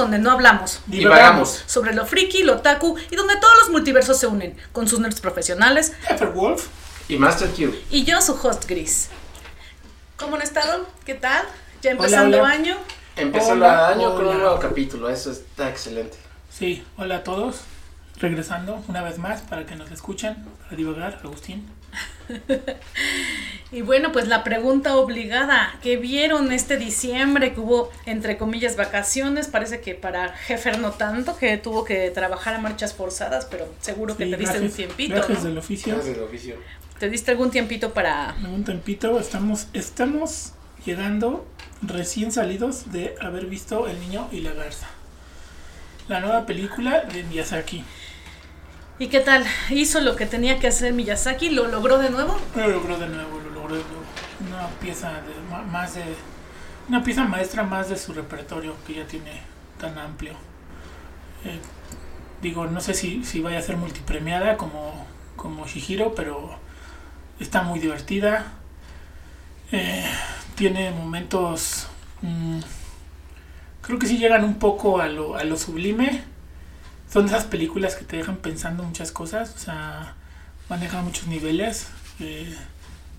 donde no hablamos. Divagamos. Sobre lo friki, lo taku y donde todos los multiversos se unen, con sus nerds profesionales. Wolf. Y Master Q. Y yo, su host Gris. ¿Cómo han estado? ¿Qué tal? Ya empezando hola. año. Empezando Hola, el año con un hola. nuevo capítulo, eso está excelente. Sí, hola a todos. Regresando una vez más para que nos escuchen, para divagar, Agustín. Y bueno, pues la pregunta obligada, ¿qué vieron este diciembre que hubo, entre comillas, vacaciones? Parece que para Jefer no tanto, que tuvo que trabajar a marchas forzadas, pero seguro que Sí, te diste un tiempito, gajes ¿no? del oficio. Gracias del oficio. ¿Te diste algún tiempito para... Un tempito, estamos, estamos llegando recién salidos de haber visto El Niño y la Garza. La nueva película de Miyazaki. ¿Y qué tal? ¿Hizo lo que tenía que hacer Miyazaki? ¿Lo logró de nuevo? Lo logró de nuevo, lo logró de nuevo. Una pieza de, más de. Una pieza maestra más de su repertorio que ya tiene tan amplio. Eh, digo, no sé si, si vaya a ser multipremiada como, como Shihiro, pero está muy divertida. Eh, tiene momentos. mm, creo que sí llegan un poco a lo, a lo sublime. Son de esas películas que te dejan pensando muchas cosas. O sea, maneja muchos niveles. eh,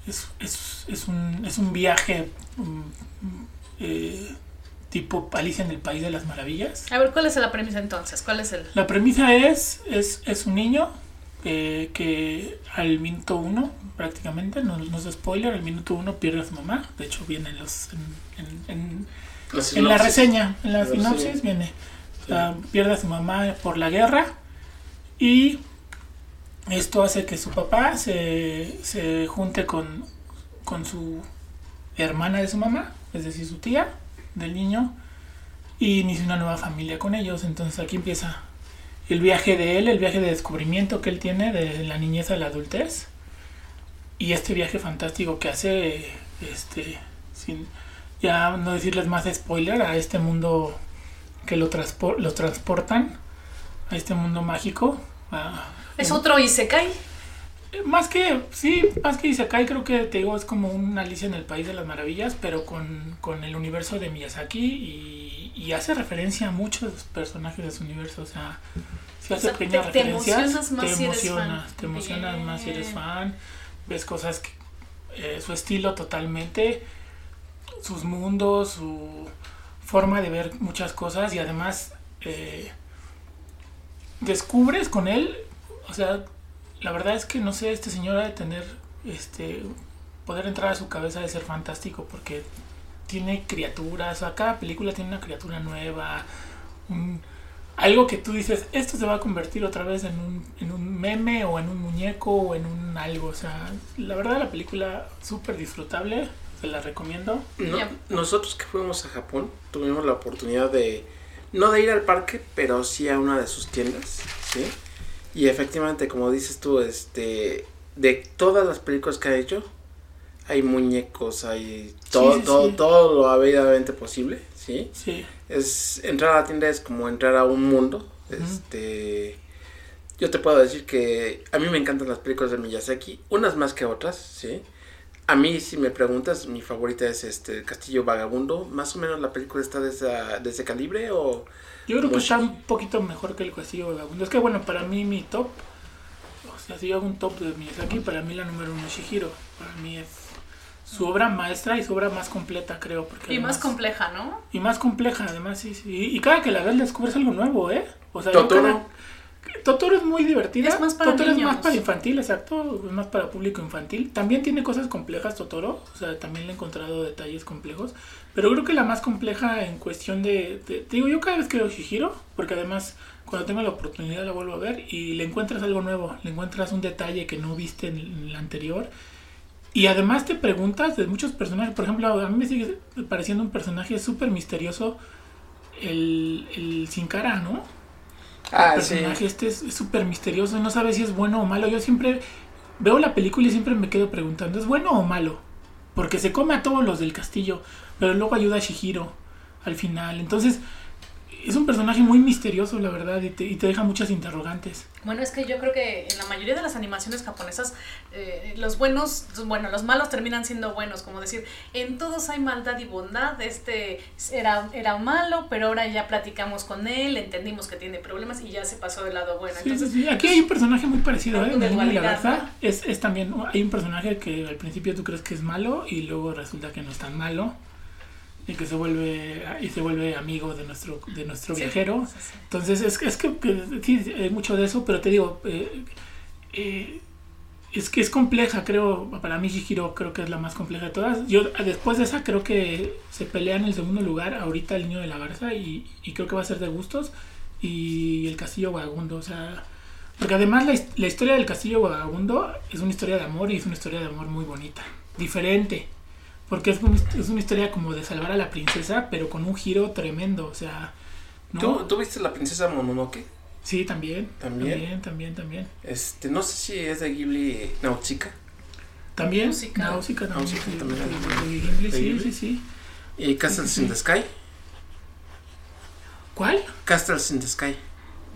es, es, es, un, es un viaje mm, mm, eh, tipo Alicia en el País de las Maravillas. A ver, ¿cuál es la premisa entonces? ¿Cuál es el...? La premisa es, es, es un niño eh, que al minuto uno, prácticamente, no, no es spoiler, al minuto uno pierde a su mamá. De hecho, viene en, los, en, en- en- la reseña, en la La sinopsis reseña. viene. O sea, pierde a su mamá por la guerra y esto hace que su papá se, se junte con, con su hermana de su mamá, es decir, su tía del niño, y inicia una nueva familia con ellos. Entonces aquí empieza el viaje de él, el viaje de descubrimiento que él tiene de la niñez a la adultez, y este viaje fantástico que hace, este, sin ya no decirles más spoiler, a este mundo que lo, transpor- lo transportan, a este mundo mágico. a- ¿Es otro Isekai? más que, sí, más que Isekai, creo que te digo, es como un Alicia en el País de las Maravillas, pero con, con el universo de Miyazaki y, y hace referencia a muchos personajes de su universo, o sea, si O hace sea, pequeñas te- te referencias, emocionas más te si eres emocionas, fan. te emocionas más si eres fan, ves cosas que, eh, su estilo totalmente, sus mundos, su forma de ver muchas cosas y además eh, descubres con él, o sea, la verdad es que no sé, este señor ha de tener, este, poder entrar a su cabeza de ser fantástico porque tiene criaturas, o sea, cada película tiene una criatura nueva, un- algo que tú dices, esto se va a convertir otra vez en un, en un meme o en un muñeco o en un algo, o sea, la verdad la película súper disfrutable, la recomiendo. No, nosotros que fuimos a Japón tuvimos la oportunidad de, no de ir al parque, pero sí a una de sus tiendas, ¿sí? Y efectivamente, como dices tú, este, de todas las películas que ha hecho, hay muñecos, hay todo, sí, todo, sí. todo lo habidamente posible, ¿sí? Sí, Es, entrar a la tienda es como entrar a un mundo, este... Yo te puedo decir que a mí me encantan las películas de Miyazaki, unas más que otras, ¿sí? A mí, si me preguntas, mi favorita es este Castillo Vagabundo. ¿Más o menos la película está de, esa, de ese calibre o...? Yo creo que está un poquito mejor que el Castillo Vagabundo. Es que bueno, para mí mi top, o sea, si yo hago un top de Miyazaki, para mí la número uno es Shihiro. Para mí es su obra maestra y su obra más completa, creo. Porque Y más además- compleja, ¿no? Y más compleja, además, sí, sí. Y cada que la ves descubres algo nuevo, ¿eh? O sea, yo Totoro. cada- Totoro es muy divertida. Es más para Totoro es niños. más para infantil, exacto. Es más para público infantil. También tiene cosas complejas Totoro. O sea, también le he encontrado detalles complejos. Pero creo que la más compleja en cuestión de... de- te digo, yo cada vez que veo Shihiro, porque además cuando tengo la oportunidad la vuelvo a ver y le encuentras algo nuevo. Le encuentras un detalle que no viste en, en el anterior. Y además te preguntas de muchos personajes. Por ejemplo, a mí me sigue pareciendo un personaje súper misterioso el, el Sin Cara, ¿no? Ah, el personaje este es es súper misterioso, no sabes si es bueno o malo. Yo siempre veo la película y siempre me quedo preguntando, ¿es bueno o malo? Porque se come a todos los del castillo, pero luego ayuda a Shihiro al final. Entonces, es un personaje muy misterioso, la verdad, y te, y te deja muchas interrogantes. Bueno, es que yo creo que en la mayoría de las animaciones japonesas, eh, los buenos, bueno, los malos terminan siendo buenos, como decir, en todos hay maldad y bondad, este era, era malo, pero ahora ya platicamos con él, entendimos que tiene problemas y ya se pasó del lado bueno. Sí, Entonces, sí, sí. Aquí hay un personaje muy parecido, ¿eh? Emily la. Es, es también, hay un personaje que al principio tú crees que es malo y luego resulta que no es tan malo y que se vuelve y se vuelve amigo de nuestro de nuestro Sí, viajero. sí, sí. Entonces es, es que, que sí, hay mucho de eso, pero te digo, eh, eh, es que es compleja, creo, para mí Shihiro creo que es la más compleja de todas. Yo después de esa creo que se pelea en el segundo lugar ahorita el niño de la garza y, y creo que va a ser de gustos y el castillo vagabundo, o sea, porque además la, la historia del castillo vagabundo es una historia de amor y es una historia de amor muy bonita, diferente. Porque es, un- es una historia como de salvar a la princesa, pero con un giro tremendo, o sea... ¿no? ¿Tú, ¿Tú viste la princesa Mononoke? Sí, también. ¿También? También, también, también. Este, no sé si es de Ghibli Nausicaa. También. Nausicaa. Nausicaa también. Nausicaa sí, también. de- de Ghibli, ¿De Sí, Ghibli? sí, sí. Y Castles Sí, in sí. the Sky. ¿Cuál? Castles in the Sky.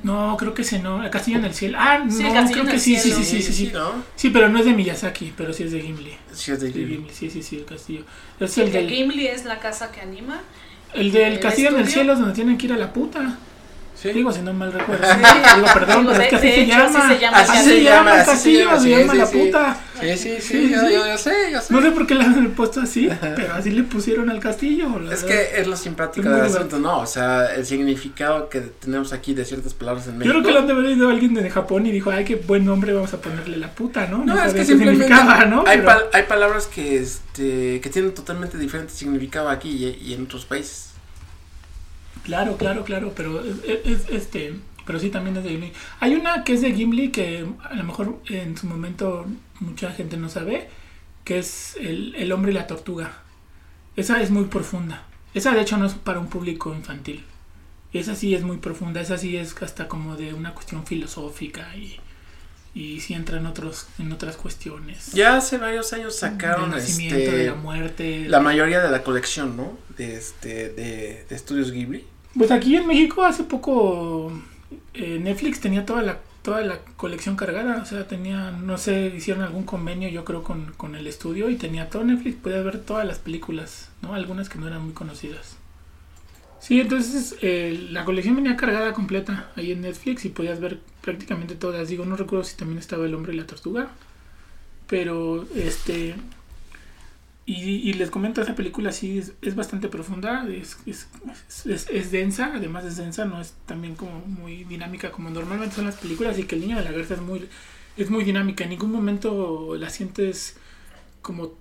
No, creo que ese no. El Castillo en el Cielo. Ah, Sí, no, creo que sí, sí, sí, sí, sí, sí. ¿no? Sí, pero no es de Miyazaki, pero sí es de Gimli. Sí, es de. Gimli, sí, sí, sí, el castillo. Es Sí, el el de del, Gimli es la casa que anima. el del ¿El Castillo en el? Cielo es donde tienen que ir a la puta. Sí. Digo, si no mal recuerdo. Sí. Digo, perdón, Digo, pero es que así se hecho, llama. así se llama Así el se castillo. llama se llama, se sí, llama sí, la sí. puta. Sí, sí, Sí, sí, yo, sí. yo, yo sé, yo sé. No sé por qué le han puesto así, pero así le pusieron al castillo. la Es verdad. que es lo simpático del asunto, ¿no? O sea, el significado que tenemos aquí de ciertas palabras en Yo México. creo que lo han de haber ido alguien de Japón y dijo, ay, qué buen nombre, vamos a ponerle la puta, ¿no? No, es que simplemente significaba, ¿no? hay, Pero- pal- hay palabras que, este, que tienen totalmente diferente significado aquí y, y en otros países. Claro, claro, claro, pero es, es- este, pero sí también es de Gimli. Hay una que es de Gimli que a lo mejor en su momento mucha gente no sabe, que es el, el hombre y la tortuga. Esa es muy profunda. Esa de hecho no es para un público infantil. Esa sí es muy profunda, esa sí es hasta como de una cuestión filosófica y, y sí entra en otros, en otras cuestiones. Ya hace varios años sacaron del nacimiento, este, de la muerte. la mayoría de la colección, ¿no? De, este, de, de estudios Ghibli. Pues aquí en México hace poco eh, Netflix tenía toda la toda la colección cargada, o sea, tenía, no sé, hicieron algún convenio yo creo con, con el estudio y tenía todo Netflix, podías ver todas las películas, ¿no? Algunas que no eran muy conocidas. Sí, entonces eh, la colección venía cargada completa ahí en Netflix y podías ver prácticamente todas. Digo, no recuerdo si también estaba El hombre y la tortuga, pero este y, y les comento, esa película sí es, es bastante profunda, es, es, es, densa, además es densa, no es también como muy dinámica como normalmente son las películas y que el niño de la garza es muy, es muy dinámica, en ningún momento la sientes como,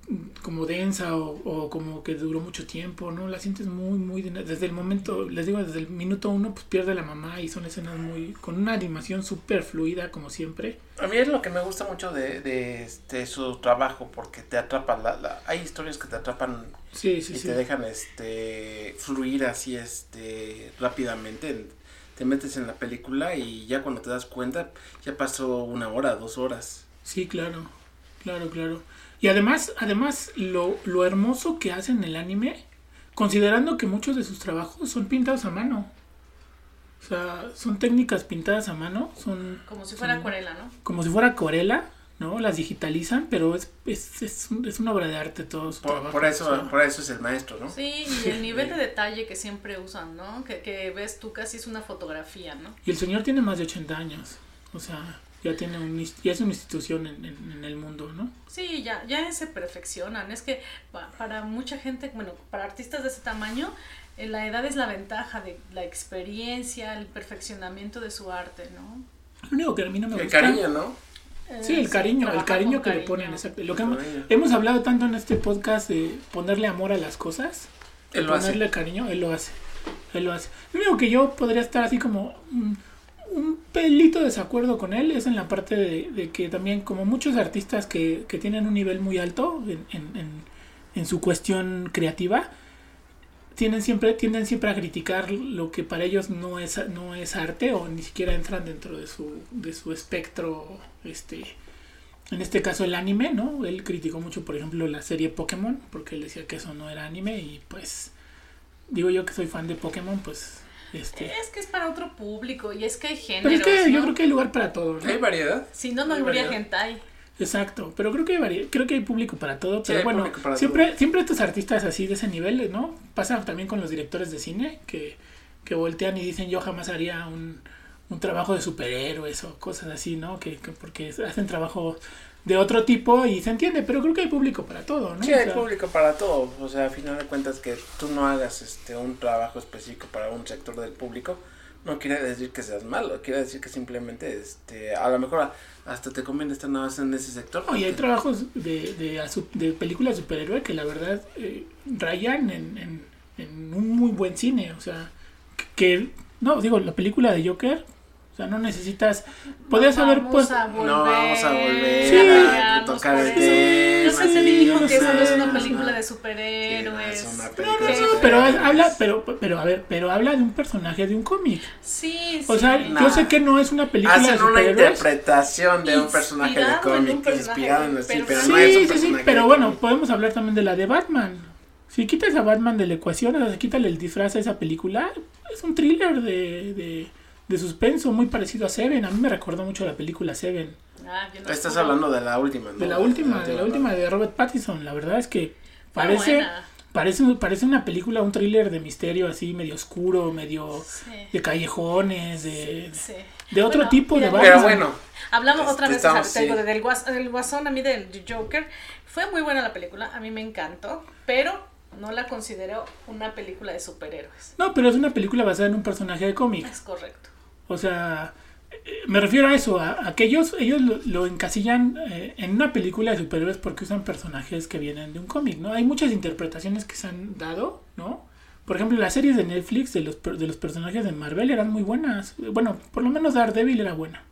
como densa o, o como que duró mucho tiempo, ¿no? La sientes muy, muy. Desde el momento, les digo, desde el minuto uno, pues pierde la mamá y son escenas muy, con una animación súper fluida como siempre. A mí es lo que me gusta mucho de, de este, su trabajo, porque te atrapa, la, la- hay historias que te atrapan Sí, sí, y sí. te dejan este fluir así este rápidamente. Te metes en la película y ya cuando te das cuenta, ya pasó una hora, dos horas. Sí, claro, claro, claro. Y además, además lo, lo hermoso que hacen el anime, considerando que muchos de sus trabajos son pintados a mano. O sea, son técnicas pintadas a mano, son Como si fuera acuarela, ¿no? como si fuera acuarela, ¿no? Las digitalizan, pero es, es, es, un- es una obra de arte todo su Por, trabajo. por eso, o sea, por eso es el maestro, ¿no? Sí, y el nivel de detalle que siempre usan, ¿no? Que, que ves tú casi es una fotografía, ¿no? Y el señor tiene más de 80 años, o sea, ya tiene un, ya es una institución en, en- en el mundo, ¿no? Sí, ya, ya se perfeccionan. Es que pa- para mucha gente, bueno, para artistas de ese tamaño, eh, la edad es la ventaja de la experiencia, el perfeccionamiento de su arte, ¿no? Lo único que a mí no me El gusta... cariño, ¿no? Eh, Sí, el cariño, el cariño que le ponen. exacto. Lo que hemos, hablado tanto en este podcast de ponerle amor a las cosas, Él lo hace. ponerle cariño, él lo hace. Él lo hace. Lo único que yo podría estar así como un, un pelito de desacuerdo con él es en la parte de, de que también, como muchos artistas que, que tienen un nivel muy alto en, en, en, en su cuestión creativa, tienen siempre, tienden siempre a criticar lo que para ellos no es, no es arte o ni siquiera entran dentro de su, de su espectro, este, en este caso el anime, ¿no? Él criticó mucho, por ejemplo, la serie Pokémon, porque él decía que eso no era anime y pues, digo yo que soy fan de Pokémon, pues Este, Es que es para otro público y es que hay pero géneros, es que yo creo que hay lugar para todo, ¿no? Hay variedad. Si no, no Hay habría hentai. Exacto, pero creo que hay vari- creo que hay público para todo, Sí, pero hay bueno, siempre siempre estos artistas así de ese nivel, ¿no? Pasa también con los directores de cine que, que voltean y dicen, "Yo jamás haría un, un trabajo de superhéroes o cosas así, ¿no? Que, que porque hacen trabajo de otro tipo y se entiende, pero creo que hay público para todo, ¿no? Sí, O hay sea, público para todo. O sea, a final de cuentas que tú no hagas este un trabajo específico para un sector del público, no quiere decir que seas malo, quiere decir que simplemente este a lo mejor hasta te conviene estar nada más en ese sector. No, y hay trabajos de, de, de películas de superhéroe que la verdad eh, rayan en, en, en un muy buen cine. O sea, que, no, digo, la película de Joker, o sea, no necesitas. Podrías haber Vamos puesto. a volver. No vamos a volver Sí. a pelearnos tocar el tema. No sé, se sí, dijo que no es una película de Sí, no, superhéroes. es una No, película no, no, superhéroes. pero habla, pero, pero a ver, pero habla de un personaje de un cómic. Sí, sí. O sea, Nah. yo sé que no es una película de Hacen una superhéroes. interpretación de un personaje de Inspirado en un cómic, personaje, inspirado en el sí, pero no es un sí, sí, pero bueno, podemos hablar también de la de Batman. Si quitas a Batman de la ecuación, o sea, quítale el disfraz a esa película, es un thriller de, de, de suspenso muy parecido a Seven. A mí me recordó mucho la película Seven. Ah, yo no Estás hablando de la última, ¿no? De la última, de la última de Robert Pattinson. La verdad es que parece, parece, parece una película, un thriller de misterio así, medio oscuro, medio Sí. de callejones, de, Sí. de otro Bueno, tipo de mira, Batman. Pero bueno, Hablamos otra vez o sea, estamos, sí. del, guas- del Guasón, a mí del Joker. Fue muy buena la película, a mí me encantó, pero no la considero una película de superhéroes. No, pero es una película basada en un personaje de cómic. Es correcto. O sea, eh, me refiero a eso, a, a que ellos, ellos lo, lo encasillan eh, en una película de superhéroes porque usan personajes que vienen de un cómic, ¿no? Hay muchas interpretaciones que se han dado, ¿no? Por ejemplo, las series de Netflix de los, de los personajes de Marvel eran muy buenas. Bueno, por lo menos Daredevil era buena,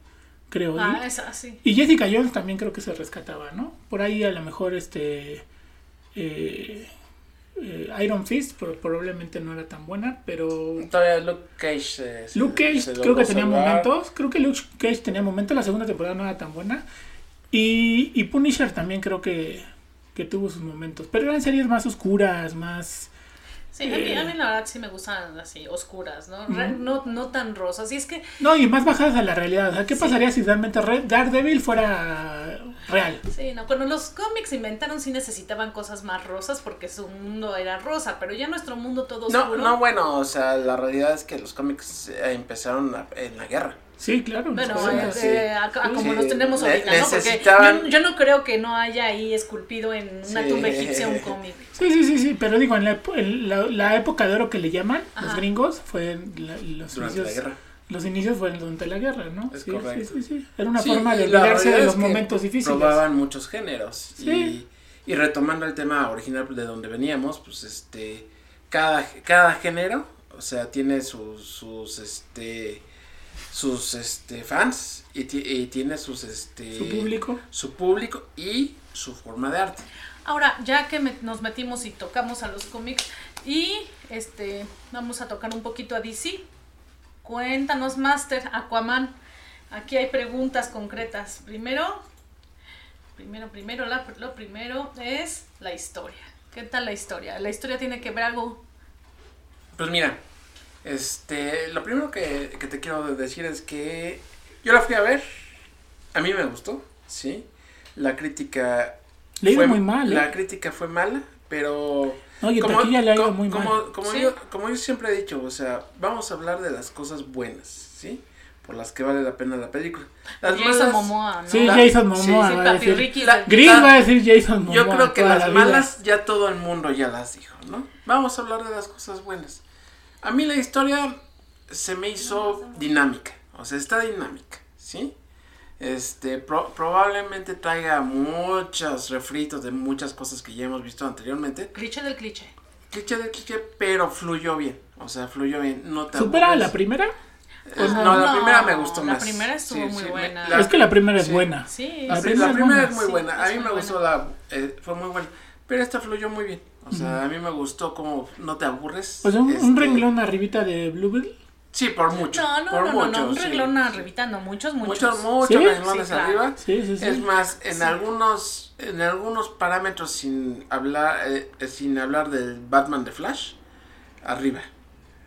creo. Ah, esa, sí. y Jessica Jones también creo que se rescataba, ¿no? Por ahí a lo mejor este... eh, eh, Iron Fist pro- probablemente no era tan buena, pero todavía Luke Cage. eh, Luke Cage se creo que tenía salvar. momentos. Creo que Luke Cage tenía momentos. La segunda temporada no era tan buena. Y, y Punisher también creo que, que tuvo sus momentos. Pero eran series más oscuras, más... Sí, a mí, Eh. a mí la verdad sí me gustan así, oscuras, ¿no? Re- no, no tan rosas. Y es que, No, y más bajadas a la realidad. O sea, ¿qué Sí. pasaría si realmente Red- Daredevil fuera real? sí, no, cuando los cómics se inventaron sí necesitaban cosas más rosas porque su mundo era rosa, pero ya nuestro mundo todo No, oscuro. no, bueno, o sea, la realidad es que los cómics eh, empezaron en la guerra. Sí, claro. Bueno, eh, sí. eh, a- a como Sí, nos tenemos ne- ahorita, ¿no? Porque yo, yo no creo que no haya ahí esculpido en una Sí. tumba egipcia un cómic. Sí, sí, sí, sí, pero digo, en la, en la, la época de oro que le llaman los gringos fue en la- los Durante inicios, la guerra. los inicios fueron durante la guerra, ¿no? Es sí, correcto. sí, sí, sí. Era una Sí, forma de olvidarse de los momentos difíciles. Probaban muchos géneros. Sí. Y, y retomando el tema original de donde veníamos, pues este. Cada, cada género, o sea, tiene sus, sus este. Sus este fans y, y tiene sus este Su público. su público y su forma de arte. Ahora, ya que me- nos metimos y tocamos a los cómics y este vamos a tocar un poquito a DC. Cuéntanos, Master, Aquaman. Aquí hay preguntas concretas. Primero, primero, primero, la- lo primero es la historia. ¿Qué tal la historia? La historia tiene que ver algo. Pues mira, este, lo primero que, que te quiero decir es que yo la fui a ver, a mí me gustó, sí. La crítica Le fue muy mal, ¿eh? La crítica fue mala, pero No, y taquilla le ha ido muy como, mal. Como, Sí. yo, como yo siempre he dicho, o sea, vamos a hablar de las cosas buenas, ¿sí? Por las que vale la pena la película. Las Jason malas- Momoa, ¿no? Sí, La- Jason Momoa Sí, va a decir. Ricky. La- Gris La- va a decir Jason Momoa. Yo creo que las la malas ya todo el mundo ya las dijo, ¿no? Vamos a hablar de las cosas buenas. A mí la historia se me hizo dinámica, o sea, está dinámica, ¿sí? Este, pro- probablemente traiga muchos refritos de muchas cosas que ya hemos visto anteriormente. Cliché del cliché. Cliché de cliché, pero fluyó bien, o sea, fluyó bien. No te ¿Supera a la primera? Eh, no, la primera me gustó la más. primera estuvo muy buena. la- es que la primera es sí. buena. Sí, La, La pri- primera la es primera buena. es muy Sí, buena. A es mí me buena. gustó la. eh, fue muy buena. Pero esta fluyó muy bien. O sea, a mí me gustó como no te aburres. Pues un, un este, renglón arribita de Blueberry. Sí, por mucho. No, no, por no, mucho, no, un sí. renglón arribita, no, muchos, muchos. Muchos, muchos ¿Sí? renglones Sí, arriba. Sí, sí, sí. Es más, en Sí. algunos en algunos parámetros sin hablar eh, eh, sin hablar del Batman de Flash, arriba.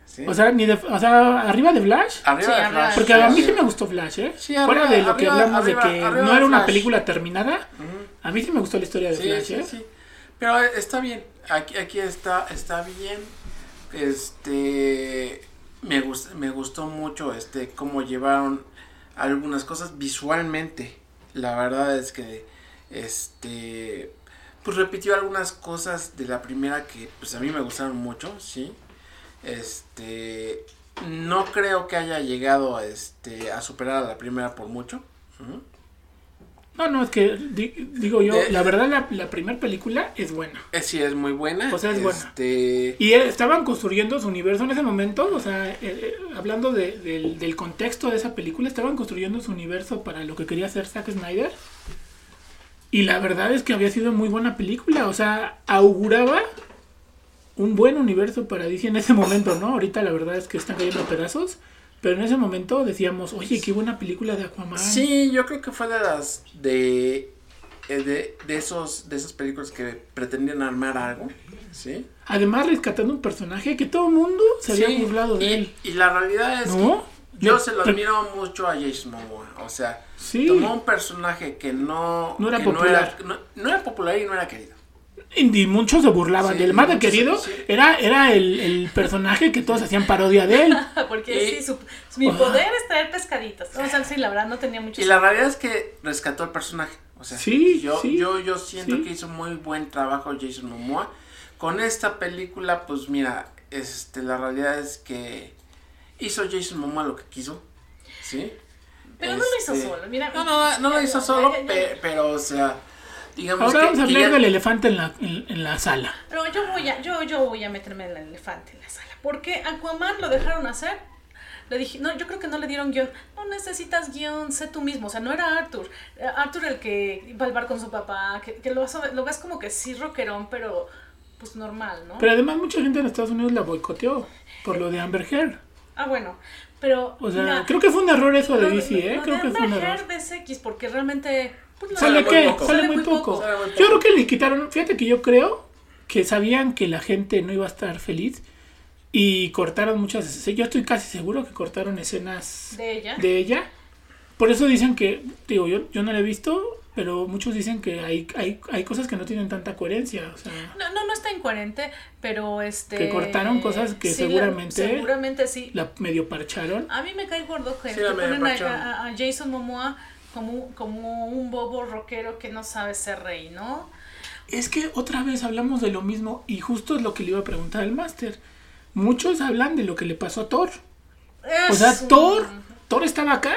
¿sí? O sea, ni de, o sea, arriba de Flash. arriba Sí, de Flash. Porque a mí sí. sí me gustó Flash, ¿eh? Sí, Fuera de lo que hablamos arriba- de que no era una película terminada, a mí sí me gustó la historia de Sí, Flash, sí, ¿eh? sí. Pero está bien. Aquí, aquí está, está bien. Este me gust- me gustó mucho este cómo llevaron algunas cosas visualmente. La verdad es que este pues repitió algunas cosas de la primera que pues a mí me gustaron mucho, sí. Este no creo que haya llegado a este a superar a la primera por mucho. No, no, es que di- digo yo, Eh, la verdad la, la primera película es buena. Eh, Sí, es muy buena. O sea, es buena. Este, Y eh, estaban construyendo su universo en ese momento, o sea, eh, eh, hablando de- del, del contexto de esa película, estaban construyendo su universo para lo que quería hacer Zack Snyder. Y la verdad es que había sido muy buena película, o sea, auguraba un buen universo para DC en ese momento, ¿no? Ahorita la verdad es que están cayendo pedazos, pero en ese momento decíamos, oye, qué buena película de Aquaman. Sí, yo creo que fue de las de eh, de, de esos de esas películas que pretendían armar algo, ¿sí? Además rescatando un personaje que todo el mundo se había burlado de y, él. y la realidad es ¿No? que yo se lo admiro mucho a Jason Momoa, o sea, Sí. tomó un personaje que no No era que popular. no, no era popular y no era querido. Y muchos se burlaban Sí, del más muchos- querido. sí. Era, era el, el personaje que todos hacían parodia de él. Porque Y- sí, su- mi poder es traer pescaditos. O sea, sí, la verdad no tenía mucho Y la realidad es que rescató al personaje. O sea, Sí, yo, sí, yo, yo siento sí. que hizo muy buen trabajo Jason Momoa. Con esta película, pues mira, este, la realidad es que hizo Jason Momoa lo que quiso. ¿Sí? Pero no lo hizo Este, solo, mira. No, no, no lo Ya, hizo ya, solo, ya, ya. pe- pero, o sea, digamos Ahora que, vamos a hablar ya- del elefante en la, en, en la sala. Pero yo voy a, yo, yo voy a meterme en el elefante en la sala. Porque Aquaman lo dejaron hacer. Le dije, no, yo creo que no le dieron guion. No necesitas guion, sé tú mismo. O sea, no era Arthur. Arthur el que iba al bar con su papá, que, que lo, vas a- lo ves como que sí rockerón, pero pues normal, ¿no? Pero además mucha gente en Estados Unidos la boicoteó por lo de Amber Heard. ah, bueno. Pero. O sea, mira, creo que fue un error eso de DC, ¿eh? lo Creo de que fue un Amber error. Heard es X, porque realmente. Pues, ¿Sale muy qué? poco. Sale Sale muy muy poco. poco. Sale muy Yo creo que le quitaron, fíjate que yo creo que sabían que la gente no iba a estar feliz y cortaron muchas escenas. Yo estoy casi seguro que cortaron escenas De ella. de ella. Por eso dicen que, digo, yo, yo no la he visto, pero muchos dicen que hay, hay, hay cosas que no tienen tanta coherencia. O sea, No, no, no está incoherente, pero este. Que cortaron cosas que sí, la- seguramente- seguramente sí. la medio parcharon. A mí me cae gordo que, Sí, que ponen a- a Jason Momoa como, como un bobo rockero que no sabe ser rey, ¿no? Es que otra vez hablamos de lo mismo y justo es lo que le iba a preguntar al máster. Muchos hablan de lo que le pasó a Thor. O sea, Thor, Thor estaba acá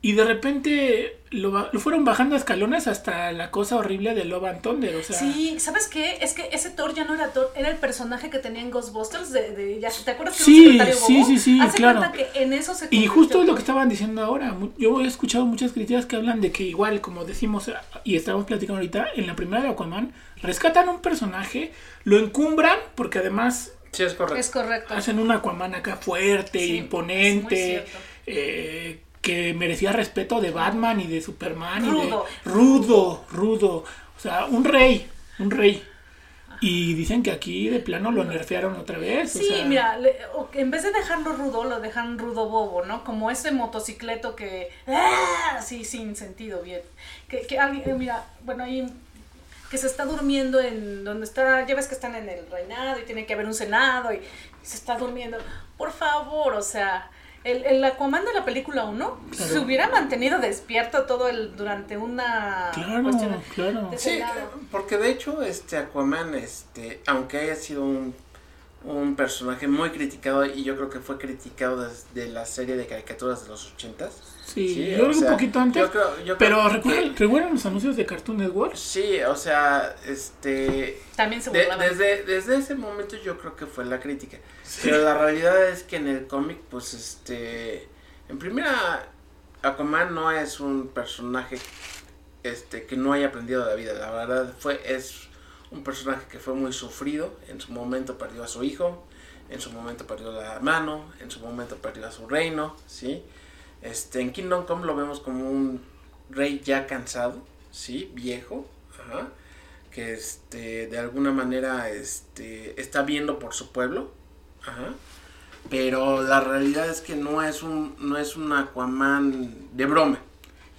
y de repente lo, lo fueron bajando escalones hasta la cosa horrible de Love and Thunder. O sea, Sí, ¿sabes qué? Es que ese Thor ya no era Thor, era el personaje que tenía en Ghostbusters de, de ya, ¿te acuerdas que Sí, era un secretario sí, bobo? sí, sí, Hace claro. cuenta que en eso se Y justo es lo que estaban diciendo ahora. Yo he escuchado muchas críticas que hablan de que igual, como decimos y estamos platicando ahorita, en la primera de Aquaman, rescatan un personaje, lo encumbran, porque además Sí, es correcto. Es correcto. hacen un Aquaman acá fuerte, Sí, es muy imponente, cierto. eh, que merecía respeto de Batman y de Superman. y de- Rudo. rudo, rudo. O sea, un rey, un rey. Y dicen que aquí de plano lo nerfearon otra vez. o Sí, sea, mira, le- o en vez de dejarlo rudo, lo dejan rudo bobo, ¿no? Como ese motocicleto que... ¡Ah! Sí, sin sentido, bien. Que, que alguien, eh, mira, bueno, ahí que se está durmiendo en donde está, ya ves que están en el reinado y tiene que haber un senado y, y se está durmiendo. Por favor, o sea, el, el Aquaman de la película 1 Claro. se hubiera mantenido despierto todo el durante una Claro, cuestión claro. Sí, porque de hecho este Aquaman, este, aunque haya sido un, un personaje muy criticado y yo creo que fue criticado desde la serie de caricaturas de los ochentas. Sí, Sí, yo creo sea, un poquito antes. yo creo- yo pero ¿recuerdan, que- ¿recuerdan los anuncios de Cartoon Network? Sí, o sea, este, También se de- desde, desde ese momento yo creo que fue la crítica. Pero la realidad es que en el cómic, pues este, en primera, Aquaman no es un personaje este que no haya aprendido de la vida. La verdad fue es un personaje que fue muy sufrido. En su momento perdió a su hijo, en su momento perdió la mano, en su momento perdió a su reino, sí. Este en Kingdom Come lo vemos como un rey ya cansado, sí, viejo, ajá, que este de alguna manera este está viendo por su pueblo, ajá. Pero la realidad es que no es un, no es un Aquaman de broma.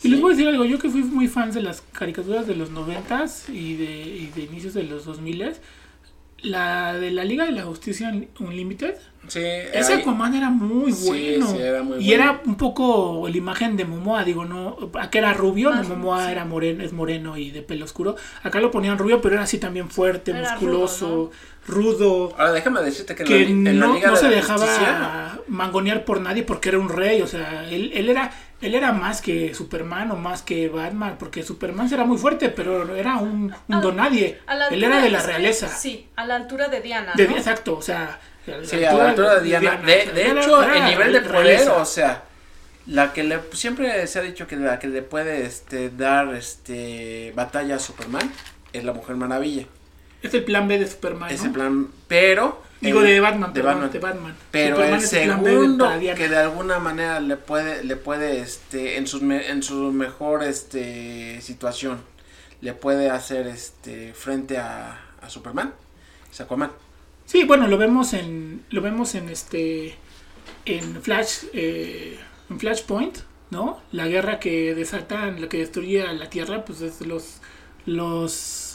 Y les voy a decir algo, yo que fui muy fan de las caricaturas de los noventas y de, y de inicios de los 2000 la de la Liga de la Justicia Unlimited, Sí, ese ahí- Aquaman era muy Sí, bueno. sí, era muy y bueno. era un poco la imagen de Momoa, digo, no, acá era rubio, no Más, Momoa sí. era moreno, es moreno y de pelo oscuro. Acá lo ponían rubio, pero era así también fuerte, Era musculoso, rudo, Ahora déjame decirte que, en que la, li- en la no, Liga no de se la dejaba Justicia- mangonear por nadie porque era un rey, o sea, él, él era él era más que Superman o más que Batman, porque Superman era muy fuerte, pero era un, un A- donadie. A Él era de la es que- realeza. Sí, a la altura de Diana. De- ¿no? Exacto, o sea, a Sí, a la altura de Diana. De, hecho, era el nivel de poder, realeza. o sea, la que le siempre se ha dicho que la que le puede este dar este batalla a Superman es la Mujer Maravilla. Es el plan B de Superman. Ese ¿no? plan, pero Digo, el- de Batman, de perdón, Batman. de Batman. Pero Superman el segundo que de alguna manera le puede, le puede, este, en sus me- en su mejor este situación, le puede hacer este frente a, a Superman, es Aquaman. Sí, bueno, lo vemos en lo vemos en este en Flash eh, en Flashpoint, ¿no? La guerra que desatan, la que destruye a la Tierra, pues es los los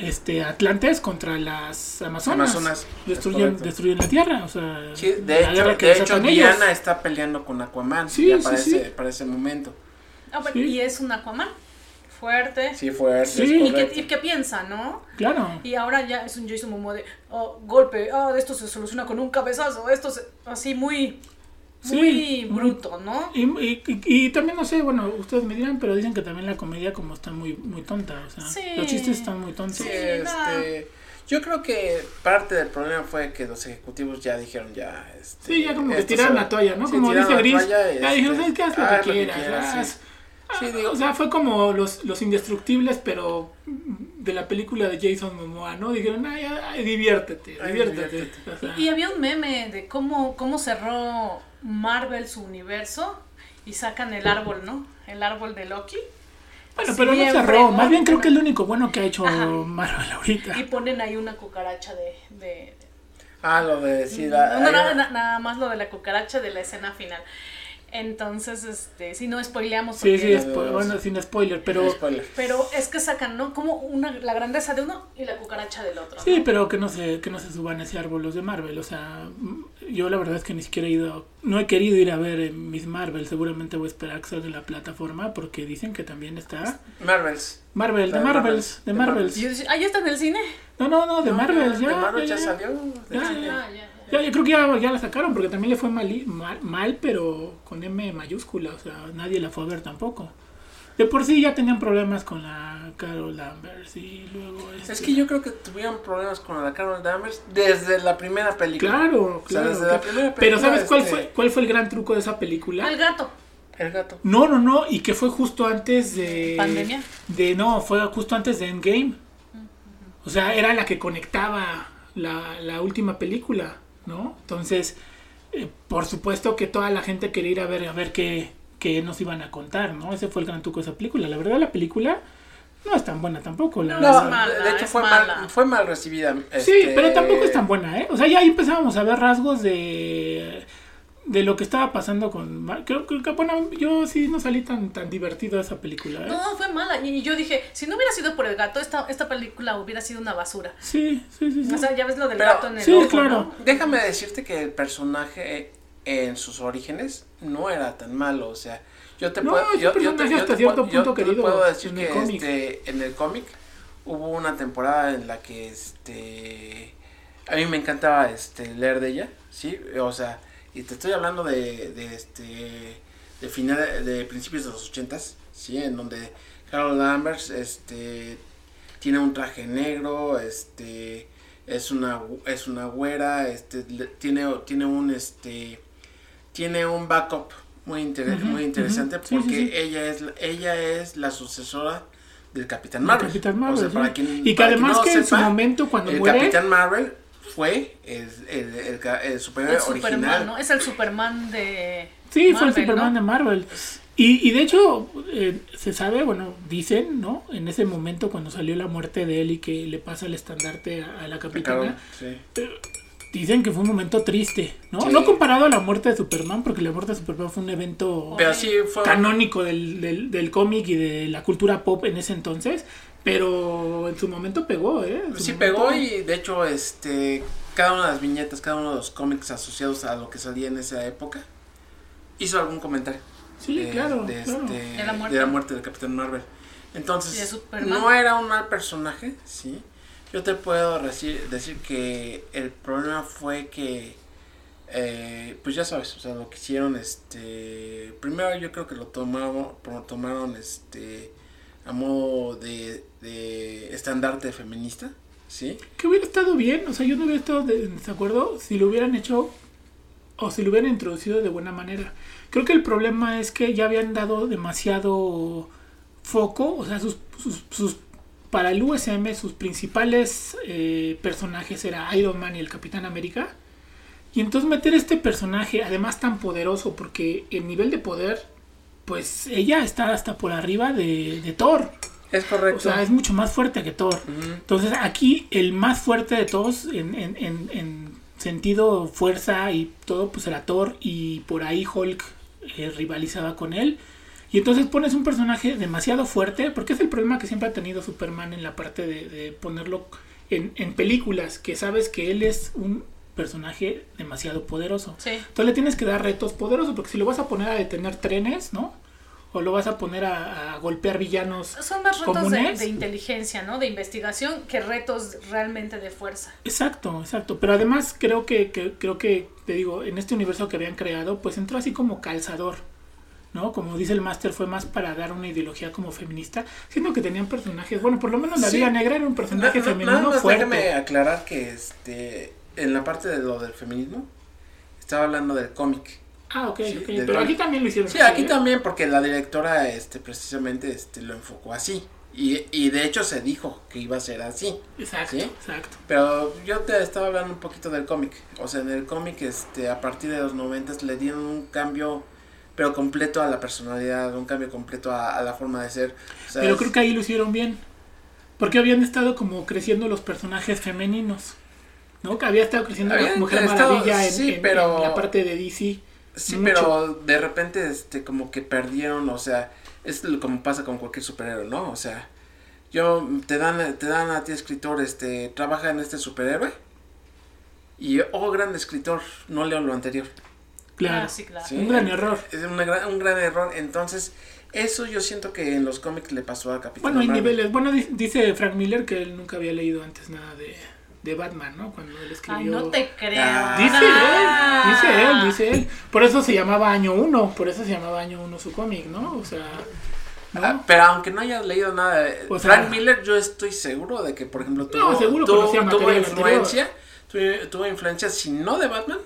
este Atlantes contra las Amazonas. Amazonas, es destruyen destruyen la Tierra, o sea, Sí, de la hecho, guerra que de hecho desatan ellos. Diana está peleando con Aquaman Sí, ya sí, para, sí. Ese, para ese momento. Ah, bueno, Sí. Y es un Aquaman fuerte. Sí, fuerte, ¿Y qué, correcto. y qué piensa, no? Claro. Y ahora ya es un Jason Momoa de oh, golpe, ah, esto se soluciona con un cabezazo, esto se, así muy, muy muy- bruto, ¿no? Y, y, y- y también no sé, bueno, ustedes me dirán, pero dicen que también la comedia como está muy muy tonta, o sea, Sí. los chistes están muy tontos. Sí, este, yo creo que parte del problema fue que los ejecutivos ya dijeron ya, este, Sí, ya como que tiraron la toalla, ¿no? sí, como dice la Gris, ya dijeron, este, ¿sabes qué? Haz lo que lo que quieras. quieras, haz". sí. Sí, digo, O sea, fue como los, los indestructibles, pero de la película de Jason Momoa, ¿no? Dijeron, ay, ay, diviértete, Ay, diviértete. diviértete. O sea, Y había un meme de cómo, cómo cerró Marvel su universo y sacan el árbol, ¿no? El árbol de Loki. bueno, pero no cerró. Más bien creo que es lo único bueno que ha hecho Ajá. Marvel ahorita. Y ponen ahí una cucaracha de... de ah, lo de decir, ah, no, no, nada, nada más lo de la cucaracha de la escena final. Entonces, este, si no spoileamos Sí, sí, spo- bueno, sin spoiler, pero... spoiler. Pero es que sacan, ¿no? Como una, la grandeza de uno y la cucaracha del otro. Sí, ¿no? pero que no se, que no se suban a ese árbol los de Marvel. O sea, mm, yo la verdad es que ni siquiera he ido, no he querido ir a ver eh, Miss Marvel. Seguramente voy a esperar que salga de la plataforma porque dicen que también está Marvels. Marvel, de De Marvels, Marvels, de Marvels. Ah, ya está en el cine. No, no, no, de No, Marvels, ya. de Marvel ya, ya, ya. salió. Ya, ya, ya. Yo creo que ya, ya la sacaron porque también le fue mal, mal, mal, pero con M mayúscula. O sea, nadie la fue a ver tampoco. De por sí ya tenían problemas con la Carol Danvers y luego... Es este- que yo creo que tuvieron problemas con la Carol Danvers desde la primera película. Claro, O sea, claro. desde la claro. primera Pero película, ¿sabes cuál este, fue, cuál fue el gran truco de esa película? El gato. El gato. No, no, no, y que fue justo antes de... ¿Pandemia? De, no, fue justo antes de Endgame. O sea, era la que conectaba la, la última película, ¿no? Entonces, eh, por supuesto que toda la gente quería ir a ver, a ver qué, qué nos iban a contar, ¿no? Ese fue el gran truco de esa película. La verdad, la película no es tan buena tampoco. La No, verdad. es mala, de hecho fue mala. mal, fue mal recibida. Sí, este, pero tampoco es tan buena, ¿eh? O sea, ya ahí empezábamos a ver rasgos de, de lo que estaba pasando con... Creo, que, bueno, yo sí no salí tan, tan divertido de esa película, ¿eh? No, fue mala. Y yo dije, si no hubiera sido por el gato, esta, esta película hubiera sido una basura. Sí, sí, sí. sí. O sea, ya ves lo del Pero- gato en el sí, ojo, claro. ¿no? Déjame decirte que el personaje en sus orígenes no era tan malo, o sea, yo te No, puedo, yo, yo te, yo te cierto puedo- yo punto te querido puedo decir en que este, en el cómic hubo una temporada en la que este a mí me encantaba este leer de ella, sí, o sea, y te estoy hablando de, de este de final de principios de los ochentas, sí, en donde Carol Danvers este tiene un traje negro, este es una es una güera, este tiene tiene un este tiene un backup muy inter- Ujú, muy interesante ujú. Sí, porque sí, sí. ella es la- ella es la sucesora del Capitán El Marvel. Capitán Marvel, O sea, para quien- y que para quien además no que en su momento cuando el muere... Capitán Marvel fue el, el, el, el superhéroe El Superman, original. ¿no? Es el Superman de. Sí, fue el Superman ¿no? de Marvel. Y, y de hecho, eh, se sabe, bueno, dicen, ¿no? En ese momento cuando salió la muerte de él y que le pasa el estandarte a, a la capitana, sí. dicen que fue un momento triste, ¿no? Sí. No comparado a la muerte de Superman, porque la muerte de Superman fue un evento Pero sí fue. canónico del, del, del cómic y de la cultura pop en ese entonces, pero en su momento pegó, ¿eh? Sí momento- pegó y de hecho este cada una de las viñetas, cada uno de los cómics asociados a lo que salía en esa época hizo algún comentario. Sí, de, claro, de, claro. este, De la muerte. de la muerte del Capitán Marvel. Entonces, no era un mal personaje, ¿sí? Yo te puedo decir, decir que el problema fue que, eh, pues ya sabes, o sea, lo que hicieron, este, primero yo creo que lo tomaron, lo tomaron, este, a modo de, de estandarte feminista, ¿sí? Que hubiera estado bien, o sea, yo no hubiera estado de- en desacuerdo si lo hubieran hecho o si lo hubieran introducido de buena manera. Creo que el problema es que ya habían dado demasiado foco, o sea, sus, sus, sus- para el USM sus principales eh, personajes era Iron Man y el Capitán América. Y entonces meter este personaje, además tan poderoso, porque el nivel de poder, pues ella está hasta por arriba de, de Thor. Es correcto. O sea, es mucho más fuerte que Thor. Entonces aquí el más fuerte de todos en, en, en, en sentido fuerza y todo, pues era Thor y por ahí Hulk eh, rivalizaba con él. Y entonces pones un personaje demasiado fuerte, porque es el problema que siempre ha tenido Superman en la parte de, de ponerlo en, en películas, que sabes que él es un personaje demasiado poderoso. Sí. Entonces le tienes que dar retos poderosos, porque si lo vas a poner a detener trenes, ¿no? O lo vas a poner a, a golpear villanos Son más retos de, inteligencia, ¿no? De investigación que retos realmente de fuerza. Exacto, exacto. Pero además creo que, que- creo que, te digo, en este universo que habían creado, pues entró así como calzador. ¿No? Como dice el máster, fue más para dar una ideología como feminista, siendo que tenían personajes, bueno, por lo menos la Sí. Negra era un personaje Na- na- femenino nada más fuerte. déjame aclarar que este en la parte de lo del feminismo estaba hablando del cómic. Ah, ok, Sí, ok. de- Pero aquí también lo hicieron. Sí, aquí ¿eh? también porque la directora este precisamente este lo enfocó así y, y de hecho se dijo que iba a ser así. Exacto, ¿Sí? exacto. Pero yo te estaba hablando un poquito del cómic. O sea, en el cómic este a partir de los 90 le dieron un cambio pero completo a la personalidad, un cambio completo a, a la forma de ser. O sea, Pero creo que ahí lo hicieron bien. Porque habían estado como creciendo los personajes femeninos. ¿No? Que había estado creciendo la Habían Mujer estado- Maravilla en, sí, en- pero- en la parte de DC. Sí, mucho. pero de repente, este, como que perdieron, o sea, es lo- como pasa con cualquier superhéroe, ¿no? O sea, yo, te dan, te dan a ti escritor, este, trabaja en este superhéroe, y, oh, gran escritor, no leo lo anterior. Claro. Ah, sí, claro. Sí. Un gran error. Es una gran- un gran error, entonces, eso yo siento que en los cómics le pasó a Capitán Bueno, hay Marvel. niveles. Bueno, di- dice Frank Miller que él nunca había leído antes nada de, de Batman, ¿no? Cuando él escribió. Ay, no te creo. Ah. Dice Ah. él, dice él, dice él. Por eso se llamaba Año 1, por eso se llamaba Año 1 su cómic, ¿no? O sea, ¿no? Ah, pero aunque no hayas leído nada de O sea- Frank Miller, yo estoy seguro de que, por ejemplo, tuvo, No, seguro tuvo- tuvo influencia, tuvo, tuvo influencia, si no de Batman,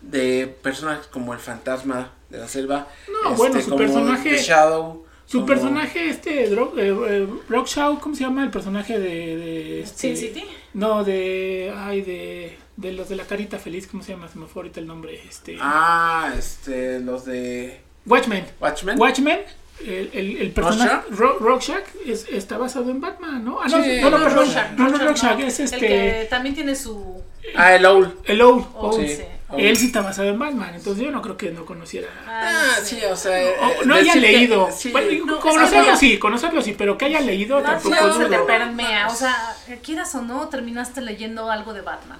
de personajes como el fantasma de la selva. No, bueno, su como personaje- The Shadow. Su como- personaje, este, Dro- eh, eh, Rockshaw, ¿cómo se llama el personaje de... de este, Sin City. No, de... Ay, de... De los de la carita feliz, ¿cómo se llama? Se me fue ahorita el nombre. Este, Ah, este, los de Watchmen. Watchmen. Watchmen, el, el, el personaje Ro- Rorschach es, está basado en Batman, ¿no? Ah, no, Sí, no, no, no, perdón, Rorschach, no, no, Rorschach, Rorschach, no. es El este, que también tiene su. Ah, el Owl. el Owl. Owl. sí. Él sí está basado en Batman, entonces yo no creo que no conociera. Ah, no sé. sí, o sea. eh, O no haya decir que- leído. sí. Bueno, No, conocerlo sí, conocerlo sí, pero que haya leído La tampoco acción se te permea. O sea, quieras o no, terminaste leyendo algo de Batman.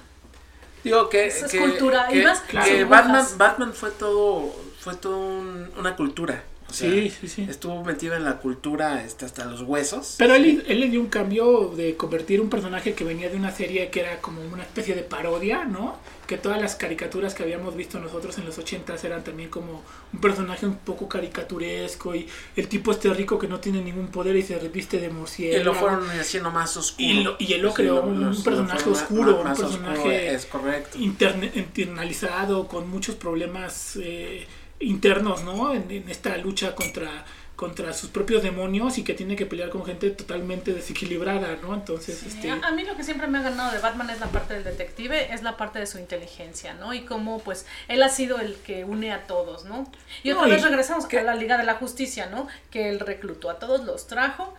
Digo que, Eso es que, cultura, y más Claro. Batman. Batman fue todo, fue todo un- una cultura. O sea, Sí, sí, sí. Estuvo metido en la cultura este, hasta los huesos. Pero él, él le dio un cambio de convertir un personaje que venía de una serie que era como una especie de parodia, ¿no? Que todas las caricaturas que habíamos visto nosotros en los ochentas eran también como un personaje un poco caricaturesco y el tipo este rico que no tiene ningún poder y se reviste de Y murciélago. lo fueron haciendo más oscuro. Y lo- y él lo Sí, creó un personaje oscuro, un oscuro, personaje- es correcto. interne- internalizado con muchos problemas eh, internos, ¿no? En, en esta lucha contra contra sus propios demonios y que tiene que pelear con gente totalmente desequilibrada, ¿no? Entonces, este, A, mí lo que siempre me ha ganado de Batman es la parte del detective, es la parte de su inteligencia, ¿no? Y cómo, pues, él ha sido el que une a todos, ¿no? Y otra No, vez regresamos ¿Qué? a la Liga de la Justicia, ¿no? Que él reclutó a todos, los trajo.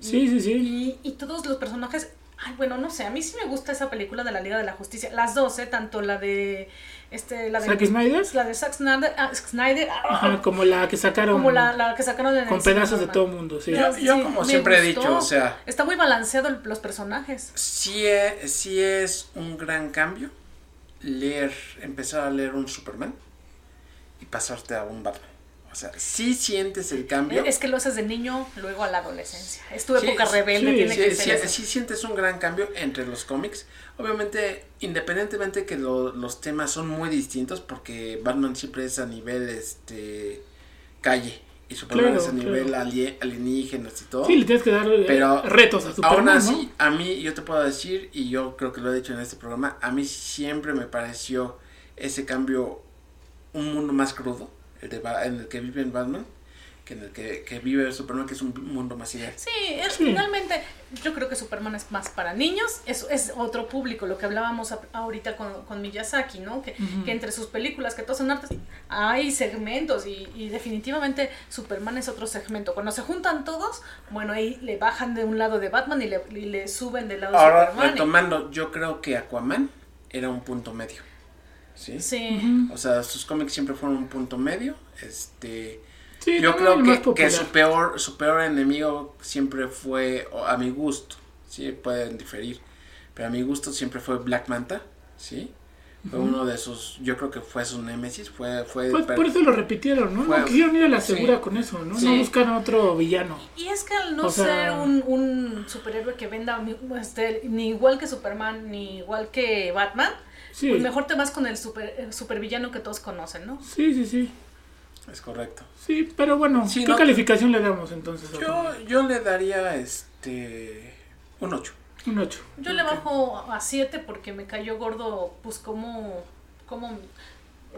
y- Sí, sí, sí. Y, y todos los personajes Ay, bueno, no sé, a mí sí me gusta esa película de la Liga de la Justicia. Las dos, ¿eh? Tanto la de... Este, la de ¿Zack Snyder? La de Zack Snyder. ah, Snyder ah, Ajá, como la que sacaron como la, la que sacaron en el con pedazos de todo el mundo, sí. Yo- yo como siempre he dicho, o sea- Está muy balanceado el- los personajes. Sí es, sí es un gran cambio leer, empezar a leer un Superman y pasarte a un Batman. O sea, sí sientes el cambio. Es que lo haces de niño, luego a la adolescencia. Es tu Sí, época rebelde, sí, tiene Sí, que ser sí sientes un gran cambio entre los cómics. Obviamente, independientemente que lo- los temas son muy distintos, porque Batman siempre es a nivel este calle y Superman Claro, es a claro. nivel alie- alienígenas y todo. Sí, le tienes que dar eh, Pero retos a Superman, Aún ¿no? así, a mí, yo te puedo decir, y yo creo que lo he dicho en este programa, a mí siempre me pareció ese cambio un mundo más crudo, el de, Ba- en el que vive en Batman, que en el que, que vive Superman, que es un mundo más ideal. Sí, es, Sí. finalmente yo creo que Superman es más para niños, es, es otro público, lo que hablábamos a- ahorita con, con Miyazaki, ¿no? Que, que entre sus películas, que todos son artes, hay segmentos y, y definitivamente Superman es otro segmento. Cuando se juntan todos, bueno, ahí le bajan de un lado de Batman y le, y le suben del lado de Ahora, Superman. retomando, yo creo que Aquaman era un punto medio. ¿Sí? O sea, sus cómics siempre fueron un punto medio. Este. Sí, Yo creo que, que su peor su peor enemigo siempre fue, o a mi gusto, sí, pueden diferir, pero a mi gusto siempre fue Black Manta, sí, fue uno de sus, yo creo que fue su némesis, fue, fue, Pues per- por eso lo repitieron, ¿no? Fue- no quisieron ir a la sí. segura con eso, ¿no? Sí. No buscaron otro villano. Y es que al no O sea- ser un, un superhéroe que venda este, ni igual que Superman, ni igual que Batman, Sí, pues mejor te vas con el super, el supervillano que todos conocen, ¿no? sí, sí, sí. es correcto. Sí, pero bueno, Sí, ¿qué no- calificación le damos entonces? a Yo, yo le daría, este, un 8. Un 8. Yo le bajo a 7 porque me cayó gordo, pues como, como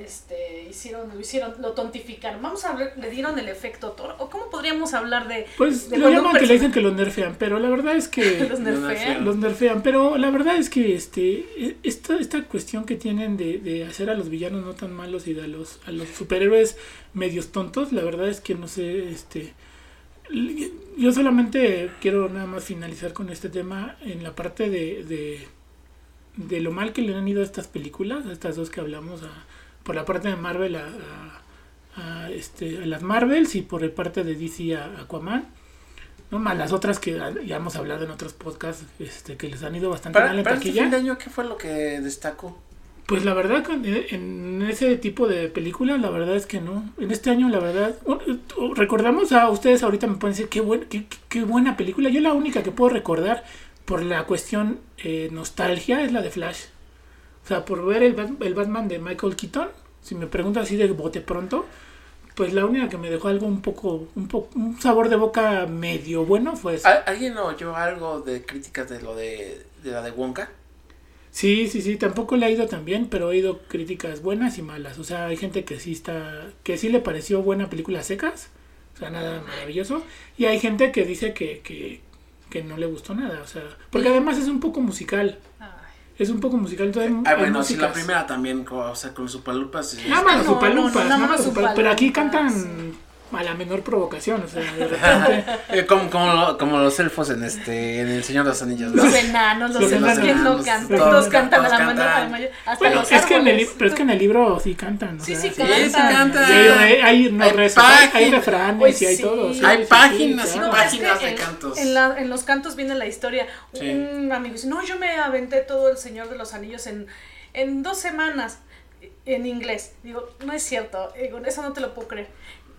este, hicieron, lo hicieron, lo tontificaron. Vamos a ver, le dieron el efecto Thor, o cómo podríamos hablar de, Pues de lo llaman que le dicen que los nerfean, pero la verdad es que los nerfean. los nerfean, pero la verdad es que este e- esta, esta cuestión que tienen de, de hacer a los villanos no tan malos y de a los, a los superhéroes medios tontos, la verdad es que no sé, este yo solamente quiero nada más finalizar con este tema en la parte de, de, de lo mal que le han ido a estas películas, a estas dos que hablamos, a, por la parte de Marvel a, a- a, este, a las Marvels y por la parte de DC a Aquaman. No más las otras que ya hemos hablado en otros podcasts este, que les han ido bastante mal en para este taquilla. fin de año, ¿qué fue lo que destacó? Pues la verdad, eh, en ese tipo de películas, la verdad es que no. En este año, la verdad, recordamos a ustedes ahorita me pueden decir qué, buen, qué- qué buena película. Yo la única que puedo recordar por la cuestión eh, nostalgia es la de Flash. O sea, por ver el, Bat- el Batman de Michael Keaton, si me preguntas así de bote pronto, pues la única que me dejó algo un poco, un poco, un sabor de boca medio bueno fue. ¿Al- ¿Alguien oyó algo de críticas de lo de, de la de Wonka? Sí, sí, sí, tampoco le ha ido tan bien, pero he oído críticas buenas y malas. O sea, hay gente que sí está, que sí le pareció buena película secas, o sea, nada maravilloso. Y hay gente que dice que, que, que no le gustó nada, o sea, porque además es un poco musical, Ay. Es un poco musical. Entonces, Ah, bueno, sí, la primera también, o sea, con su palupas. Nada más nada los Upalumpas, pero aquí cantan a la menor provocación, o sea, de repente... Eh, como, como, lo- como los elfos en este en El Señor de los Anillos, ¿no? Los enanos, los, Los enanos que no enanos, cantan, todos todos cantan a la cantan. mano, al mayor- hasta Bueno, los es que en el, pero es que en el libro sí cantan, o Sí, sea, sí, Sí, cantan. sí cantan. Hay, hay, no, Hay rezos, hay, refranes Pues y hay sí. todo. sí, Hay sí, sí, páginas y es que páginas de en- cantos. En, la- en los cantos viene la historia. Sí. Un amigo dice, no, yo me aventé todo el Señor de los Anillos en, en dos semanas en inglés. Digo, no es cierto, digo, eso no te lo puedo creer.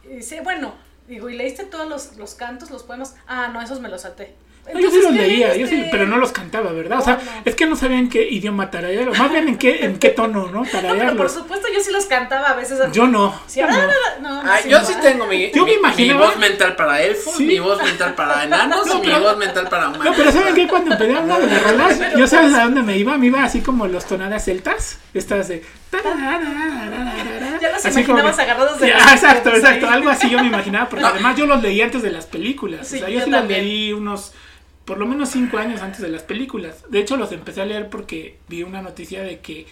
Y dice, bueno, digo, ¿y leíste todos los, los cantos, los poemas? Ah, no, esos me los salté. Yo sí los ¿qué leía, yo sí, pero no los cantaba, ¿verdad? O sea, No, es que no sabía en qué idioma tararearlo, más bien en qué, en qué tono, ¿no? No, pero por Tararearlo. supuesto yo sí los cantaba a veces. Yo no. Sí, yo ah, no. no, no, Ah, sí, yo sí ah. tengo mi, Yo mi- imaginaba- mi voz mental para elfos, Sí. mi voz mental para enanos No, y mi voz mental para humanos. No, pero ¿saben qué? Cuando empecé a hablar de las rolas, yo sabes a dónde me iba, me iba así como los tonadas celtas, estas de... Ya los Así como imaginabas que- agarrados de Ya, las- exacto, exacto, algo así yo me imaginaba, porque No. además yo los leí antes de las películas, Sí, o sea, yo, yo sí los también. leí unos, por lo menos cinco años antes de las películas. De hecho, los empecé a leer porque vi una noticia de que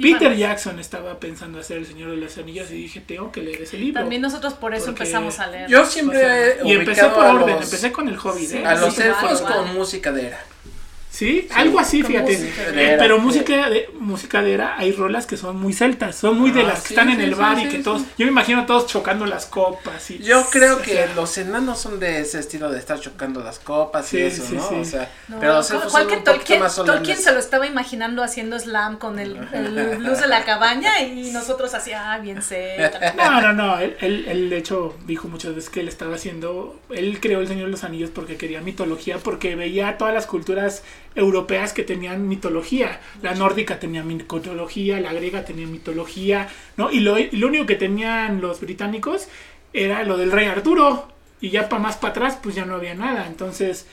Peter Jackson estaba pensando hacer El Señor de los Anillos y dije, tengo que leer ese libro. También nosotros por eso empezamos a leer. Yo O siempre sea, he y empecé por orden, los, empecé con el Hobbit, Sí, ¿eh? a los Sí, elfos con música de Sí, algo así, fíjate. música de Eh, era, pero música de música de era, hay rolas que son muy celtas, son muy de Ah, las que sí, están en el sí, bar sí, y que sí. todos, yo me imagino a todos chocando las copas y Yo creo o que sea, los enanos son de ese estilo de estar chocando las copas Sí, y eso, sí, ¿no? sí. O sea, No, pero los ¿cuál- elfos son que un Tolkien, más Tolkien se lo estaba imaginando haciendo slam con el, el blues de la cabaña y nosotros así, ah, bien celta. No, no, no, él, él, él, de hecho dijo muchas veces que él estaba haciendo, él creó el Señor de los Anillos porque quería mitología, porque veía todas las culturas europeas que tenían mitología. La nórdica tenía mitología, la griega tenía mitología, ¿no? Y lo, único que tenían los británicos era lo del rey Arturo. Y ya para más para atrás, pues ya no había nada. Entonces,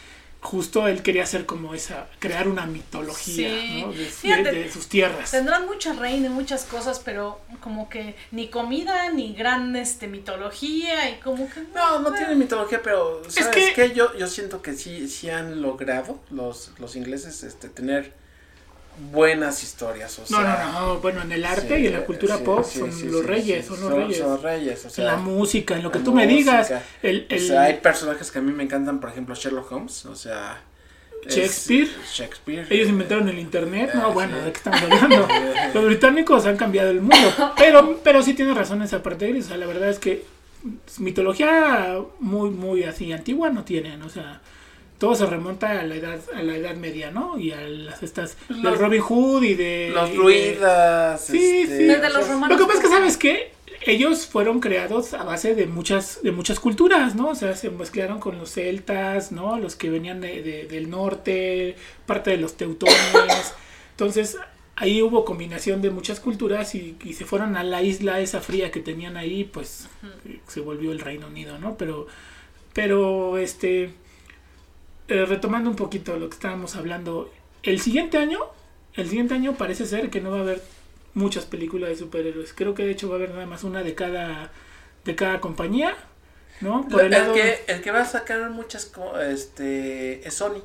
justo él quería hacer como esa, crear una mitología, Sí. ¿no? De, de- Fíjate, de sus tierras. Tendrán mucha reina y muchas cosas, pero como que ni comida, ni gran este, mitología y como que... No, no tiene mitología, pero ¿sabes que- qué? Yo, yo siento que sí, sí han logrado los, los ingleses este, tener buenas historias. O No, sea, no, no, bueno, en el arte sí, y en la cultura sí, pop sí, son los reyes, son los reyes. Son los reyes, o sea. en la música, en lo que tú me digas. El, el O sea, hay personajes que a mí me encantan, por ejemplo, Sherlock Holmes, o sea... es- Shakespeare. Shakespeare. ellos inventaron el internet. Ah, No, sí. bueno, ¿de qué estamos hablando? los británicos han cambiado el mundo. Pero, pero sí tienes razón esa parte, Gris, O sea, la verdad es que mitología muy, muy así antigua no tienen. O sea, todo se remonta a la edad, a la edad media, ¿no? Y a las estas del Los- Robin Hood y de Los de- druidas. Sí, este, sí. Desde los o sea, romanos. Lo que pasa es que, ¿sabes qué? Ellos fueron creados a base de muchas, de muchas culturas, ¿no? O sea, se mezclaron con los celtas, ¿no? Los que venían de- de- del norte, parte de los teutones. Entonces, ahí hubo combinación de muchas culturas y, y se fueron a la isla esa fría que tenían ahí, pues se volvió el Reino Unido, ¿no? Pero, pero, este, eh, retomando un poquito lo que estábamos hablando, el siguiente año, el siguiente año parece ser que no va a haber muchas películas de superhéroes. Creo que de hecho va a haber nada más una de cada de cada compañía, ¿no? Por el, el lado que, el que va a sacar muchas este es Sony.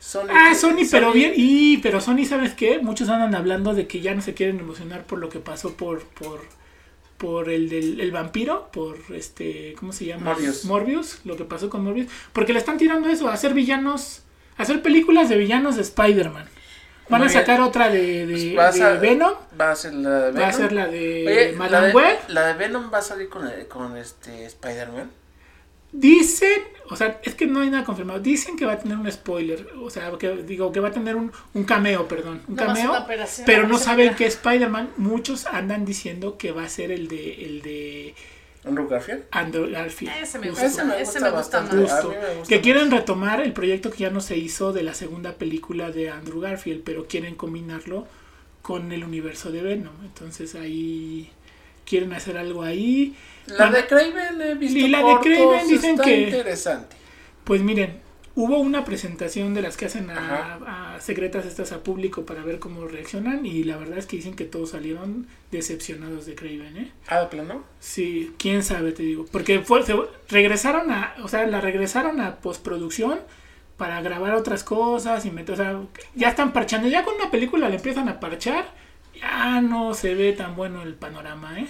Sony Ah, que- Sony, pero bien, y pero Sony, ¿sabes qué? Muchos andan hablando de que ya no se quieren emocionar por lo que pasó por por por el del el vampiro, por este, ¿cómo se llama? Morbius. Morbius, lo que pasó con Morbius, porque le están tirando eso, a hacer villanos, a hacer películas de villanos de Spider-Man. Van Muy a bien. sacar otra de, de, Pues a Venom, Va a ser la de Venom. va a ser la de Oye, la Madame de, Web. la de Venom va a salir con, el- con este Spider-Man. Dicen, o sea, es que no hay nada confirmado. Dicen que va a tener un spoiler, o sea, que digo que va a tener un, un cameo, perdón, un cameo, una operación, pero no saben que Spider-Man. Muchos andan diciendo que va a ser el de el de Andrew Garfield. Andrew Garfield. Ese me gusta, Ese me ese gusta me gusta bastante. más. A Justo. mí me gusta Que más. quieren retomar el proyecto que ya no se hizo de la segunda película de Andrew Garfield, pero quieren combinarlo con el universo de Venom. Entonces ahí quieren hacer algo ahí. La de Craven he visto y la de cortos, Kraven dicen está que- interesante. Pues miren, hubo una presentación de las que hacen a secretas estas a público para ver cómo reaccionan y la verdad es que dicen que todos salieron decepcionados de Craven, ¿eh? Ah, de plano. Sí, quién sabe, te digo. Porque fue, se- regresaron a, o sea, la regresaron a postproducción para grabar otras cosas y meter, o sea, ya están parchando. Ya con una película le empiezan a parchar, ya no se ve tan bueno el panorama, ¿eh?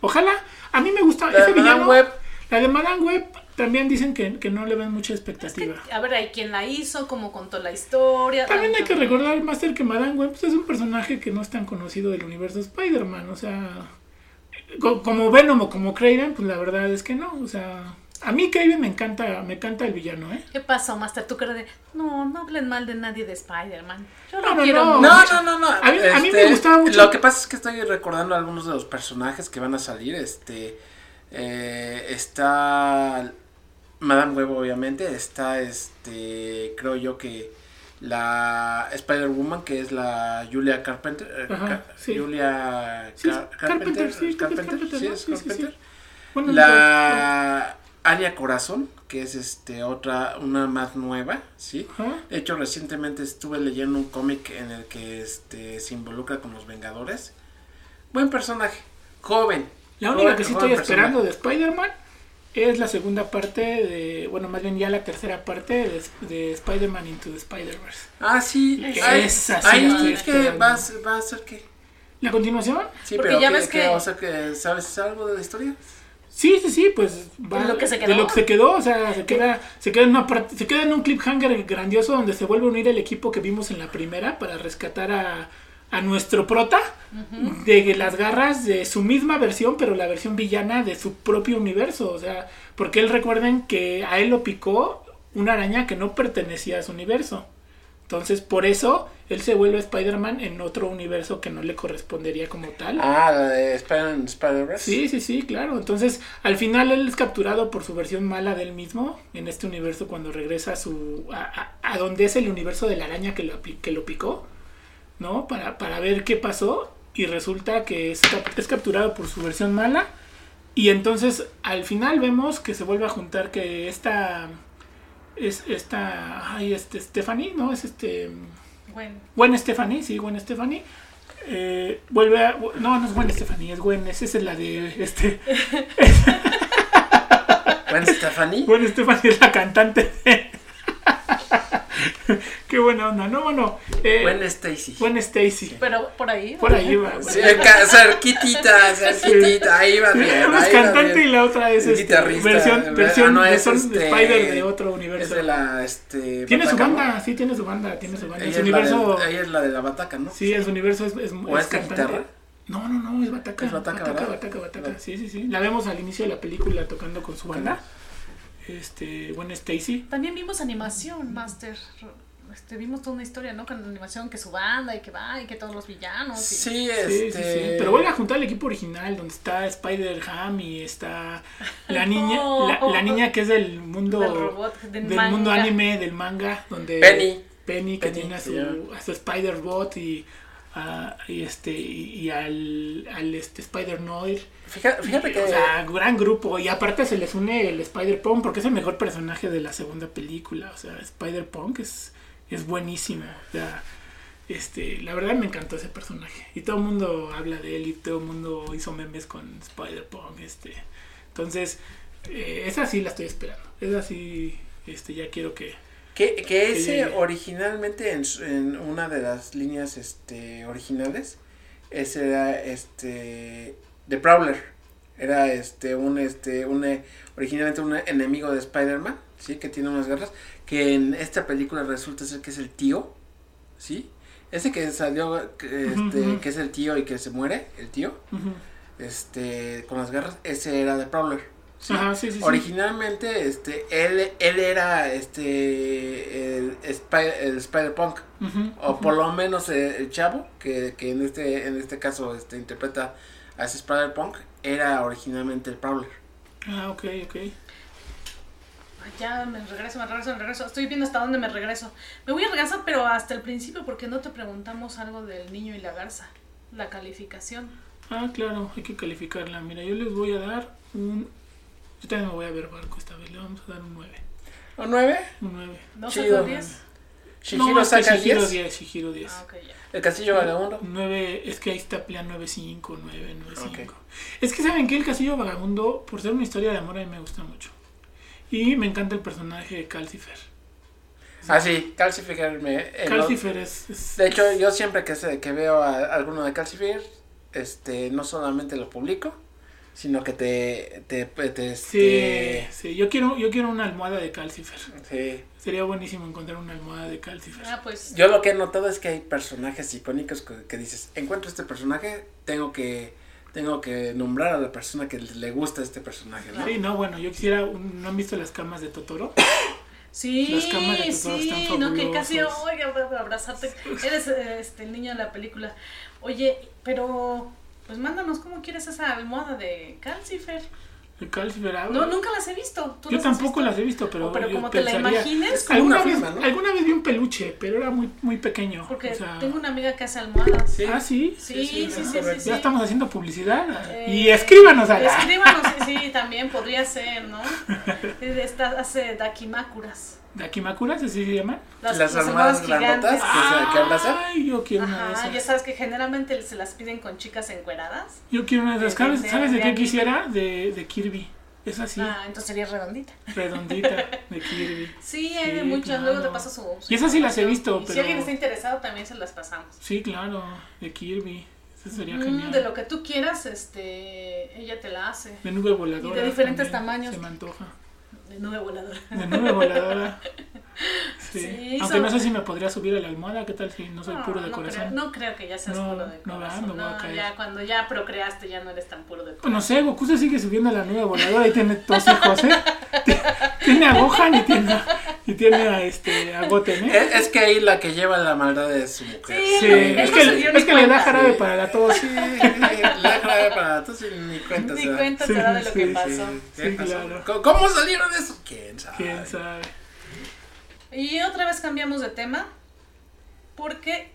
Ojalá, a mí me gusta La ese de Madame villano. Web. La de Madame Web también dicen que, que no le ven mucha expectativa. A ver, hay quien la hizo, cómo contó la historia. También hay que recordar, Master, que Madame Web pues, es un personaje que no es tan conocido del universo Spider-Man. O sea, co- como Venom o como Craven, pues la verdad es que no. O sea, a mí Craven me encanta, me encanta el villano, ¿eh? ¿Qué pasó, Master? Tú crees de, no, no hablen mal de nadie de Spider-Man. Yo No, lo no, quiero no. mucho. No, no, no. A mí- a mí me Este, gustaba mucho. Lo que pasa es que estoy recordando algunos de los personajes que van a salir. Este. eh, está. Madame Web, obviamente. Está este. Creo yo que. La Spider-Woman, que es la Julia Carpenter. eh, Ajá, sí. Julia Sí, Car- Carpenter, sí, Carpenter, Carpenter, sí, es Sí, sí, sí. Carpenter. Bueno, La Aria Corazón, que es este otra, una más nueva, ¿sí? De hecho, recientemente estuve leyendo un cómic en el que este se involucra con los Vengadores. Buen personaje, joven. La única joven- que sí estoy esperando de Spider-Man es la segunda parte de, bueno, más bien ya la tercera parte de, de Spider-Man Into the Spider-Verse. Ah, sí. Esa sí la estoy que va, a ser- va a ser que. ¿La continuación? Sí, Porque pero ya que, ves que que- va a ser que sabes algo de la historia. Sí, sí, sí, pues va- ¿De lo que se de quedó? lo que se quedó, o sea, se queda, se queda en una parte, se queda en un cliffhanger grandioso donde se vuelve a unir el equipo que vimos en la primera para rescatar a, a nuestro prota de las garras de su misma versión, pero la versión villana de su propio universo, o sea, porque él recuerden que a él lo picó una araña que no pertenecía a su universo. Entonces, por eso él se vuelve Spider-Man en otro universo que no le correspondería como tal. Ah, la de Spider- Spider-Verse. Sí, sí, sí, claro. Entonces, al final él es capturado por su versión mala de él mismo en este universo cuando regresa a su a, a- a donde es el universo de la araña que lo, que lo picó, ¿no? Para, para ver qué pasó y resulta que es, es capturado por su versión mala y entonces al final vemos que se vuelve a juntar que esta es esta ay este Stephanie, ¿no? Es este Bueno, Gwen Stephanie, sí, Gwen Stephanie. eh, vuelve a. No, no es Gwen Stephanie, es Gwen, esa es la de este. Gwen Stephanie. Gwen Stephanie es la cantante de. Qué buena onda, no, bueno. Eh, Gwen Stacy. Gwen Stacy. pero por ahí. Por ahí va. Sí, ca- cerquitita, cerquitita, ahí va bien. Una es cantante bien. y la otra es este, guitarrista, versión, versión, ah, no, es este- Spider de otro Es universo. de la, este... Tiene su Bataca, ¿no? banda, sí, tiene su banda, tiene su banda. Ella es, la universo. de, ella es la de la bataca, ¿no? Sí, en su universo es, es, ¿O es cantante. guitarra? No, no, no, es Bataca. Es Bataca, Bataca, ¿verdad? Bataca, Bataca. Vale. Sí, sí, sí. La vemos al inicio de la película tocando con su banda. Este, Gwen Stacy. También vimos animación, Master. Este, vimos toda una historia, ¿no? Con animación que su banda y que va y que todos los villanos. y- Sí, Sí, este... sí, sí. Pero vuelve a juntar el equipo original, donde está Spider-Ham y está la niña, la, la niña que es del mundo, Del robot, del del mundo anime, del manga, donde Penny. Penny que Penny, tiene a su, a su Spider-Bot y, a- y este y, al, al este Spider-Noir. Fíjate, fíjate que... O sea, gran grupo. Y aparte se les une el Spider-Punk porque es el mejor personaje de la segunda película. O sea, Spider-Punk es, es buenísimo. O sea, este, la verdad me encantó ese personaje. Y todo el mundo habla de él y todo el mundo hizo memes con Spider-Punk. Este. Entonces, eh, esa sí la estoy esperando. Esa sí, este, ya quiero que... Que, que ese originalmente en, en una de las líneas este originales ese era este The Prowler. Era este un este un eh, originalmente un enemigo de Spider-Man sí que tiene unas garras. Que en esta película resulta ser que es el tío sí ese que salió este, que es el tío y que se muere el tío este con las garras ese era The Prowler ¿sí? Ajá, sí, sí, sí. Originalmente, este, él, él era este el, Spy- el Spider-Punk. Ujú, O por lo menos eh, el chavo, que, que en este, en este caso este, interpreta a ese Spider-Punk, era originalmente el Prowler. Ah, ok, ok. Ya me regreso, me regreso, me regreso. Estoy viendo hasta dónde me regreso. Me voy a regresar, pero hasta el principio, porque no te preguntamos algo del niño y la garza. La calificación. Ah, claro, hay que calificarla. Mira, yo les voy a dar un... Yo también me voy a ver barco esta vez. Le vamos a dar un 9. ¿O nueve? Un 9. ¿No Chido. sacó 10? Shihiro no, saca Shihiro 10. 10. Shihiro 10. Ah, ok, ya. El Castillo Vagabundo. 9, es que ahí está plan 9.5, 9, 9.5. Ok. Es que saben que el Castillo Vagabundo, por ser una historia de amor, a mí me gusta mucho. Y me encanta el personaje de Calcifer. Ah, sí, Calcifer me... Calcifer es, es- de hecho, yo siempre que, se- que veo a alguno de Calcifer, este, no solamente lo publico, sino que te... te, te, Sí, sí, yo quiero, yo quiero una almohada de Calcifer. sí. Sería buenísimo encontrar una almohada de Calcifer. Ah, pues. Yo lo que he notado es que hay personajes icónicos que, que dices, encuentro este personaje, tengo que tengo que nombrar a la persona que le gusta este personaje, ¿no? Sí, no, bueno, yo quisiera, un- ¿no han visto las camas de Totoro? Sí, Las camas de Totoro sí, están no, que casi, a abrazarte. Eres este, el niño de la película. Oye, pero, pues mándanos cómo quieres esa almohada de Calcifer. De Calcifer. ah, No, nunca las he visto. ¿Tú Yo las tampoco visto? las he visto, pero, Oh, pero como te la pensaría- imagines, Es como Alguna una vez, firma, ¿no? alguna vez vi un peluche, pero era muy, muy pequeño. porque o sea, tengo una amiga que hace almohadas. Sí. Ah, sí. Sí, sí, sí, sí. Ya estamos haciendo publicidad. Eh, y escríbanos a la. Escríbanos, sí, sí, también podría ser, ¿no? Esta hace dakimakuras. ¿Dakimakuras así se llaman? Las, Las las gigantes. grandotas. ¿Que se- que abrazan? Ay, yo quiero una de Ajá, ya esas. sabes que generalmente se las piden con chicas encueradas. Yo quiero una de esas. De- ¿Sabes, de- ¿sabes de de qué quisiera? De, de Kirby. Es así, Ah, entonces sería redondita. redondita, de Kirby. Sí, hay de muchas, luego te claro. paso su. su Y esas sí las he visto, Y Si pero- alguien está interesado, también se las pasamos. Sí, claro, de Kirby. Eso sería Mm, genial. de lo que tú quieras, este, ella te la hace. De nube voladora. Y de diferentes también tamaños. Se me antoja. De nube voladora. De nube voladora. Sí. Sí, Aunque no sé si me podría subir a la almohada. ¿Qué tal si no soy puro de no corazón? Creo, no creo que ya seas No, puro de no, corazón. Me voy a No, caer. ya cuando ya procreaste ya no eres tan puro de Pues corazón. no sé, Goku se sigue subiendo a la nube voladora y tiene dos hijos, ¿eh? Tiene a Gohan y tiene, y tiene a, este, a Goten, ¿eh? Es, es que ahí la que lleva la maldad es su mujer. Sí, es no que, es que le da jarabe para la tos. Sí, le jarabe para tú sin ni cuenta. Ni se da. cuenta Sí, se da de lo sí, que pasó. ¿Qué Sí, pasó? claro. ¿Cómo- ¿Cómo salieron de eso? ¿Quién sabe? ¿Quién sabe? Y otra vez cambiamos de tema porque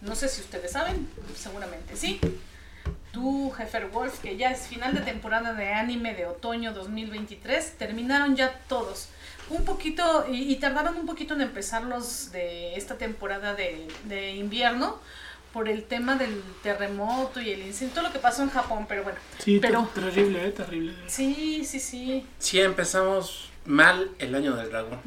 no sé si ustedes saben, seguramente sí. Tú, Jefer Wolf, que ya es final de temporada de anime de otoño 2023, terminaron ya todos. Un poquito, y, y tardaron un poquito en empezar los de esta temporada de, de invierno por el tema del terremoto y el incendio, todo lo que pasó en Japón, pero bueno. Sí, Pero- ter- terrible, ¿eh? Terrible. Sí, sí, sí. Sí, empezamos mal el año del dragón.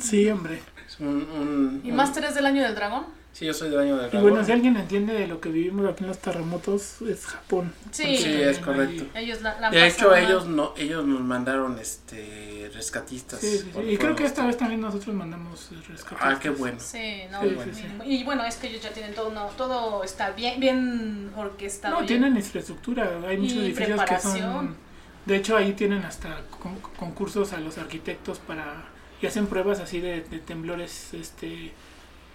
Sí, hombre. Es un, un- ¿Y un- Master es del año del dragón? Sí, yo soy del año del Y bueno, si alguien entiende de lo que vivimos aquí en los terremotos, es Japón. Sí. Sí, es correcto. Ellos la, la De hecho, mal. ellos no, ellos nos mandaron este rescatistas. Sí, sí, Y creo que esta vez también nosotros mandamos el rescate. Ah, qué bueno. Sí, no, Sí, y- sí, sí. Y, bueno, es que ellos ya tienen todo, no, todo está bien, bien orquestado. No, ya. tienen infraestructura. Hay muchos Y edificios que son. De hecho, ahí tienen hasta con- concursos a los arquitectos para. Y hacen pruebas así de, de temblores, este.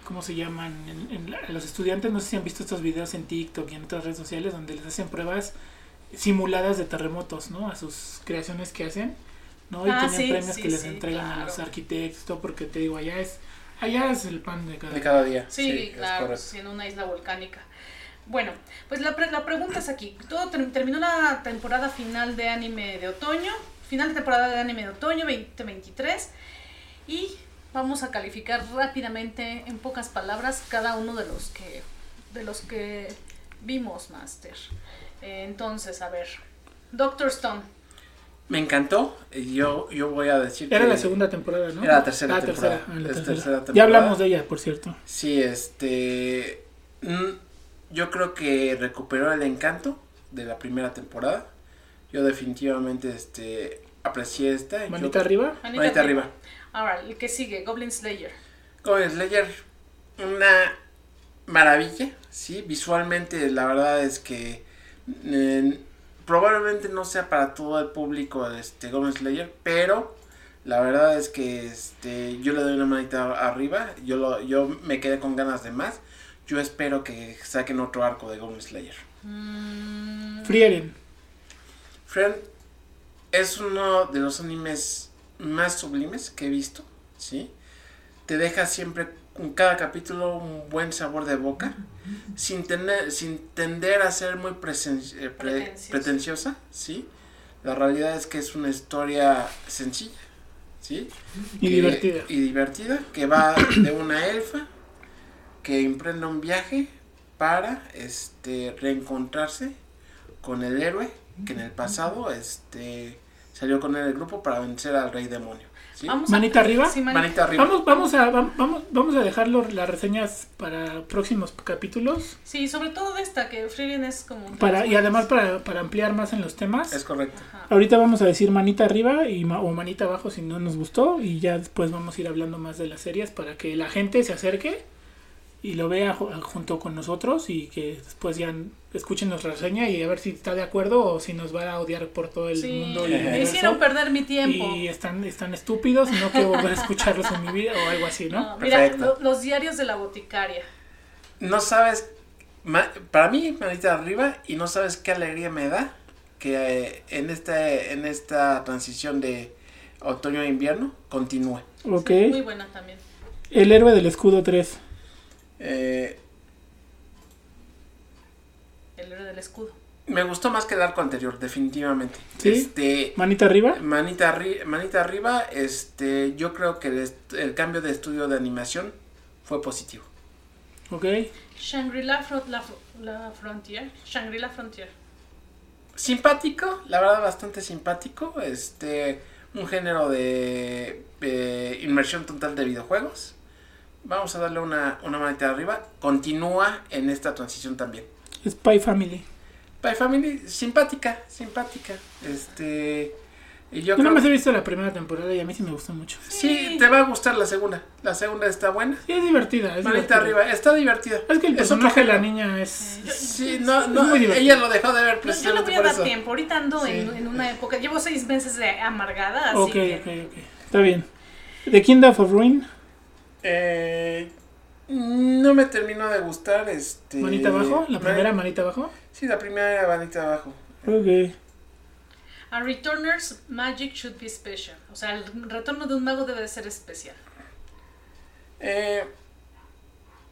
¿Cómo se llaman? En- en la- los estudiantes, no sé si han visto estos videos en TikTok y en otras redes sociales donde les hacen pruebas simuladas de terremotos, ¿no? A sus creaciones que hacen, ¿no? Y Ah, tienen sí, premios sí, que les sí, entregan a los arquitectos, todo porque te digo, allá es, allá es el pan de cada De cada día. Sí, claro, en una isla volcánica. Bueno, pues la, pre- la pregunta es aquí. Todo ter- terminó la temporada final de anime de otoño, final de temporada de anime de otoño 2023 y vamos a calificar rápidamente en pocas palabras cada uno de los que de los que vimos, Master. Eh, entonces, a ver, Doctor Stone. Me encantó. Yo, yo voy a decir Era que la segunda temporada, ¿no? Era la tercera Ah, temporada. tercera, ah, la tercera. Ya hablamos de ella, por cierto. Sí, este. mm, Yo creo que recuperó el encanto de la primera temporada. Yo definitivamente este, aprecié esta. Manita Yo- arriba. Manita arriba. Ahora, el que sigue, Goblin Slayer. Goblin Slayer, una maravilla, sí, visualmente la verdad es que eh, probablemente no sea para todo el público este Goblin Slayer, pero la verdad es que este yo le doy una manita arriba, yo lo, yo me quedé con ganas de más. Yo espero que saquen otro arco de Goblin Slayer. Mm, Frieren. Friend es uno de los animes más sublimes que he visto, ¿sí? Te deja siempre con cada capítulo un buen sabor de boca, sin tener, sin tender a ser muy presen- eh, pre- pretenciosa, ¿sí? La realidad es que es una historia sencilla, ¿sí? Y Que- divertida. Y divertida, que va de una elfa que emprende un viaje para este reencontrarse con el héroe que en el pasado este salió con él el grupo para vencer al rey demonio. ¿sí? vamos a- ¿Manita arriba? Sí, manita- Manita arriba. Vamos, vamos a, vam- vamos, vamos a dejarlo las reseñas para próximos capítulos. Sí, sobre todo de esta, que Frieren es como... Para, y además para, para ampliar más en los temas. Es correcto. Ajá. Ahorita vamos a decir manita arriba y ma- o manita abajo si no nos gustó. Y ya después vamos a ir hablando más de las series para que la gente se acerque y lo vea ju- junto con nosotros y que después ya escuchen nuestra reseña y a ver si está de acuerdo o si nos va a odiar por todo el Sí, mundo. y me hicieron perder mi tiempo. Y están, están estúpidos y no quiero volver a escucharlos en mi vida o algo así, ¿no? No, mira, lo- los diarios de la boticaria. No sabes, ma- para mí manita arriba y no sabes qué alegría me da que eh, en esta en esta transición de otoño a invierno continúe. Ok. Muy buena también. El héroe del escudo 3. Eh, El héroe del escudo. me gustó más que el arco anterior, definitivamente. ¿Sí? Este, Manita arriba. Manita, arri- manita arriba, este, yo creo que el, cambio de estudio de animación fue positivo. Ok. Shangri-La Fro- la, la Frontier. Shangri-La Frontier. Simpático, la verdad bastante simpático, este, un género de, de inmersión total de videojuegos. Vamos a darle una, una manita arriba. Continúa en esta transición también. Spy Family. Spy Family, simpática, simpática. Este. Y yo Yo creo nada más he visto la primera temporada y a mí sí me gustó mucho. Sí, te va a gustar la segunda. La segunda está buena. Sí, es divertida. Es Manita divertida. arriba, está divertida. Es que el personaje de la niña es. Yo- Sí, no, no, muy divertido. ella lo dejó de ver Yo, yo precisamente voy a por dar eso. tiempo. Ahorita ando en, en una época. Llevo seis meses de amargada, así Ok, que. ok, ok. Está bien. The Kingdom of Ruin. Eh, no me terminó de gustar este. Manita abajo. La primera manita abajo. Sí, la primera manita abajo. Ok. A Returner's Magic should be special. O sea, el retorno de un mago debe de ser especial. Eh,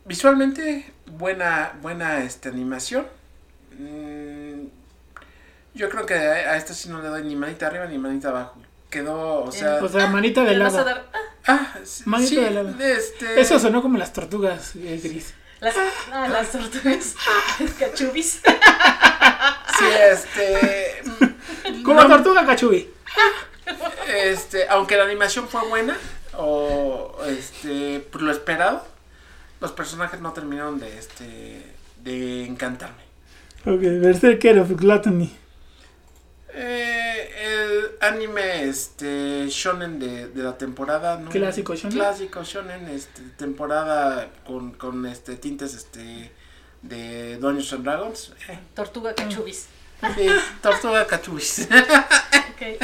visualmente, buena, buena este, animación. Mm, yo creo que a, a esta sí no le doy ni manita arriba ni manita abajo. Quedó, o sea. O sea, manita de Le vas a lado. dar. ah, ah, sí, de lado. este, Eso sonó como las tortugas eh, gris. las, ah, las tortugas. Cachubis. Sí, este. mm, Como no- tortuga cachubi. Este, aunque la animación fue buena, o este, por lo esperado, los personajes no terminaron de este, de encantarme. Ok, Berserker of Gluttony. Eh, el anime este shonen de, de la temporada ¿no? Clásico shonen. clásico shonen este temporada con, con este tintes este de Dungeons and Dragons eh, Tortuga cachubis. sí, Tortuga Cachubis Ok.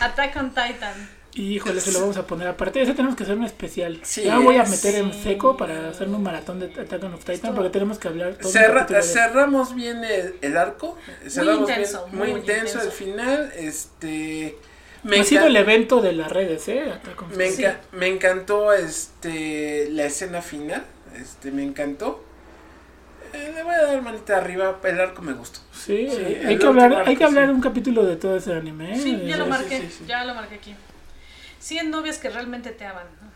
Attack on Titan. Y híjole, se lo vamos a poner aparte. Ese tenemos que hacer un especial. Sí, ya voy a meter en seco para hacerme un maratón de Attack on of Titan Esto- porque tenemos que hablar todo Cerra- de- cerramos bien el, el arco cerramos intenso, bien, muy, muy intenso, el final este Ha sido el evento de las redes, ¿eh? Attack on me, enca- me encantó este la escena final este me encantó Eh, le voy a dar manita arriba el arco me gustó Sí, hay que hablar, hay que hablar sí. un capítulo de todo ese anime. Sí, ya lo Eh, marqué. sí, sí. Ya lo marqué aquí. 100 novias que realmente te aman. ¿no?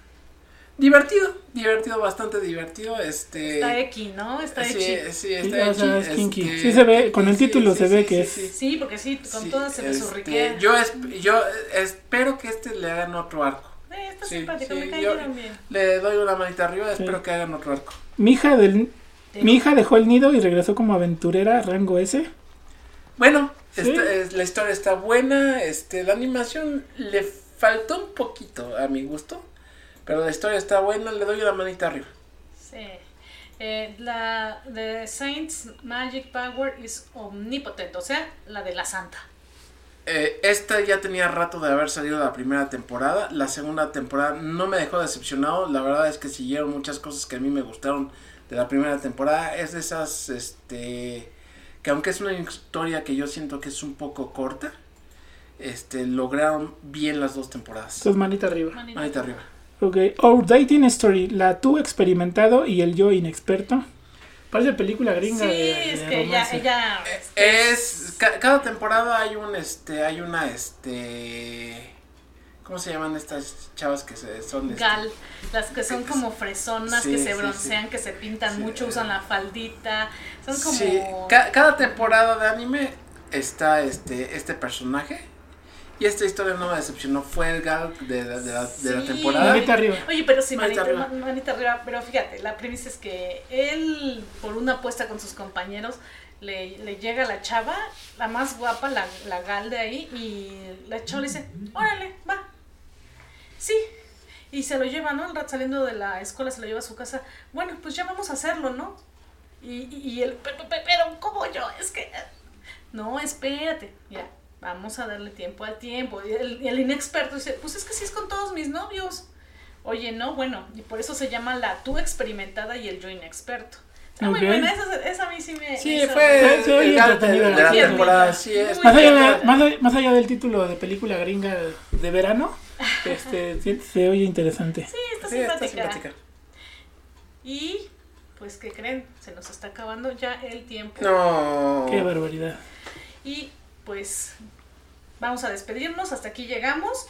divertido divertido bastante divertido este Está X, ¿no? Está X. sí, Sí, está o sea, X, es kinky. este, Sí se ve, con el sí, título sí, se sí, ve sí, que es- sí. Sí, porque sí, con Sí, todas se este, besurriquea. yo, esp- yo espero que este le hagan otro arco. Eh, está sí, simpático, sí, me yo- cayeron bien. Le doy una manita arriba, Sí. espero que hagan otro arco. Mi hija del mi hija dejó el nido y regresó como aventurera rango S. Bueno, Sí. esta- es- la historia está buena, este, la animación le faltó un poquito a mi gusto, pero la historia está buena, le doy una manita arriba. Sí. Eh, la de Saints Magic Power is omnipotent, o sea, la de la santa. Eh, esta ya tenía rato de haber salido la primera temporada, la segunda temporada no me dejó decepcionado, la verdad es que siguieron muchas cosas que a mí me gustaron de la primera temporada, es de esas, este, que aunque es una historia que yo siento que es un poco corta, este, lograron bien las dos temporadas. Entonces manita arriba. Manita. Manita arriba. Ok. Our Dating Story, la tú experimentado y el yo inexperto. Parece película gringa Sí, de, de es que romance. ella Eh, Es ca- cada temporada hay un este hay una este ¿cómo se llaman estas chavas que se, son este, gal, las que son como fresonas, Sí, que se sí, broncean, que se pintan Sí. mucho, usan la faldita, son como... Sí, ca- cada temporada de anime está este este personaje y esta historia no me decepcionó fue el gal de, la- de la, de la Sí. temporada Manita arriba. Oye, pero sí, Manita manita, arriba. ma- manita arriba. Pero fíjate, la premisa es que él, por una apuesta con sus compañeros, le, le llega la chava, la más guapa, la, la gal de ahí, y la chava le dice, órale, va. Sí. Y se lo lleva, ¿no? El rato saliendo de la escuela se lo lleva a su casa. Bueno, pues ya vamos a hacerlo, ¿no? Y, y, y él, pero, pero, pero, ¿cómo yo? Es que... No, espérate, ya, vamos a darle tiempo al tiempo. Y el, el inexperto dice, pues es que sí es con todos mis novios. Oye, no, bueno, y por eso se llama la tú experimentada y el yo inexperto. Está Ok. muy buena, esa, esa a mí sí me... Sí, fue oye el gal de, la serie. temporada, sí es. Muy Más allá, más, allá- más allá del título de película gringa de verano, este, sí- se oye interesante. Sí, está Sí, está simpática. simpática. Y, pues, ¿qué creen? Se nos está acabando ya el tiempo. No. Qué barbaridad. Y, pues, vamos a despedirnos. Hasta aquí llegamos.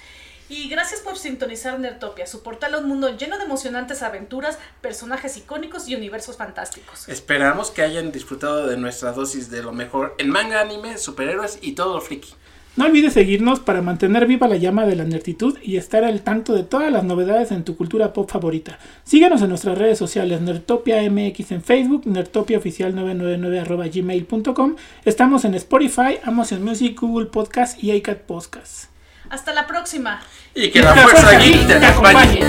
Y gracias por sintonizar Nerdtopia, su portal a un mundo lleno de emocionantes aventuras, personajes icónicos y universos fantásticos. Esperamos que hayan disfrutado de nuestra dosis de lo mejor en manga, anime, superhéroes y todo lo friki. No olvides seguirnos para mantener viva la llama de la nertitud y estar al tanto de todas las novedades en tu cultura pop favorita. Síguenos en nuestras redes sociales, Nertopia MX en Facebook, nertopiaoficial999 gmail.com. Estamos en Spotify, Amazon Music, Google Podcast y iCat Podcast. Hasta la próxima. Y que la fuerza geek te acompañe.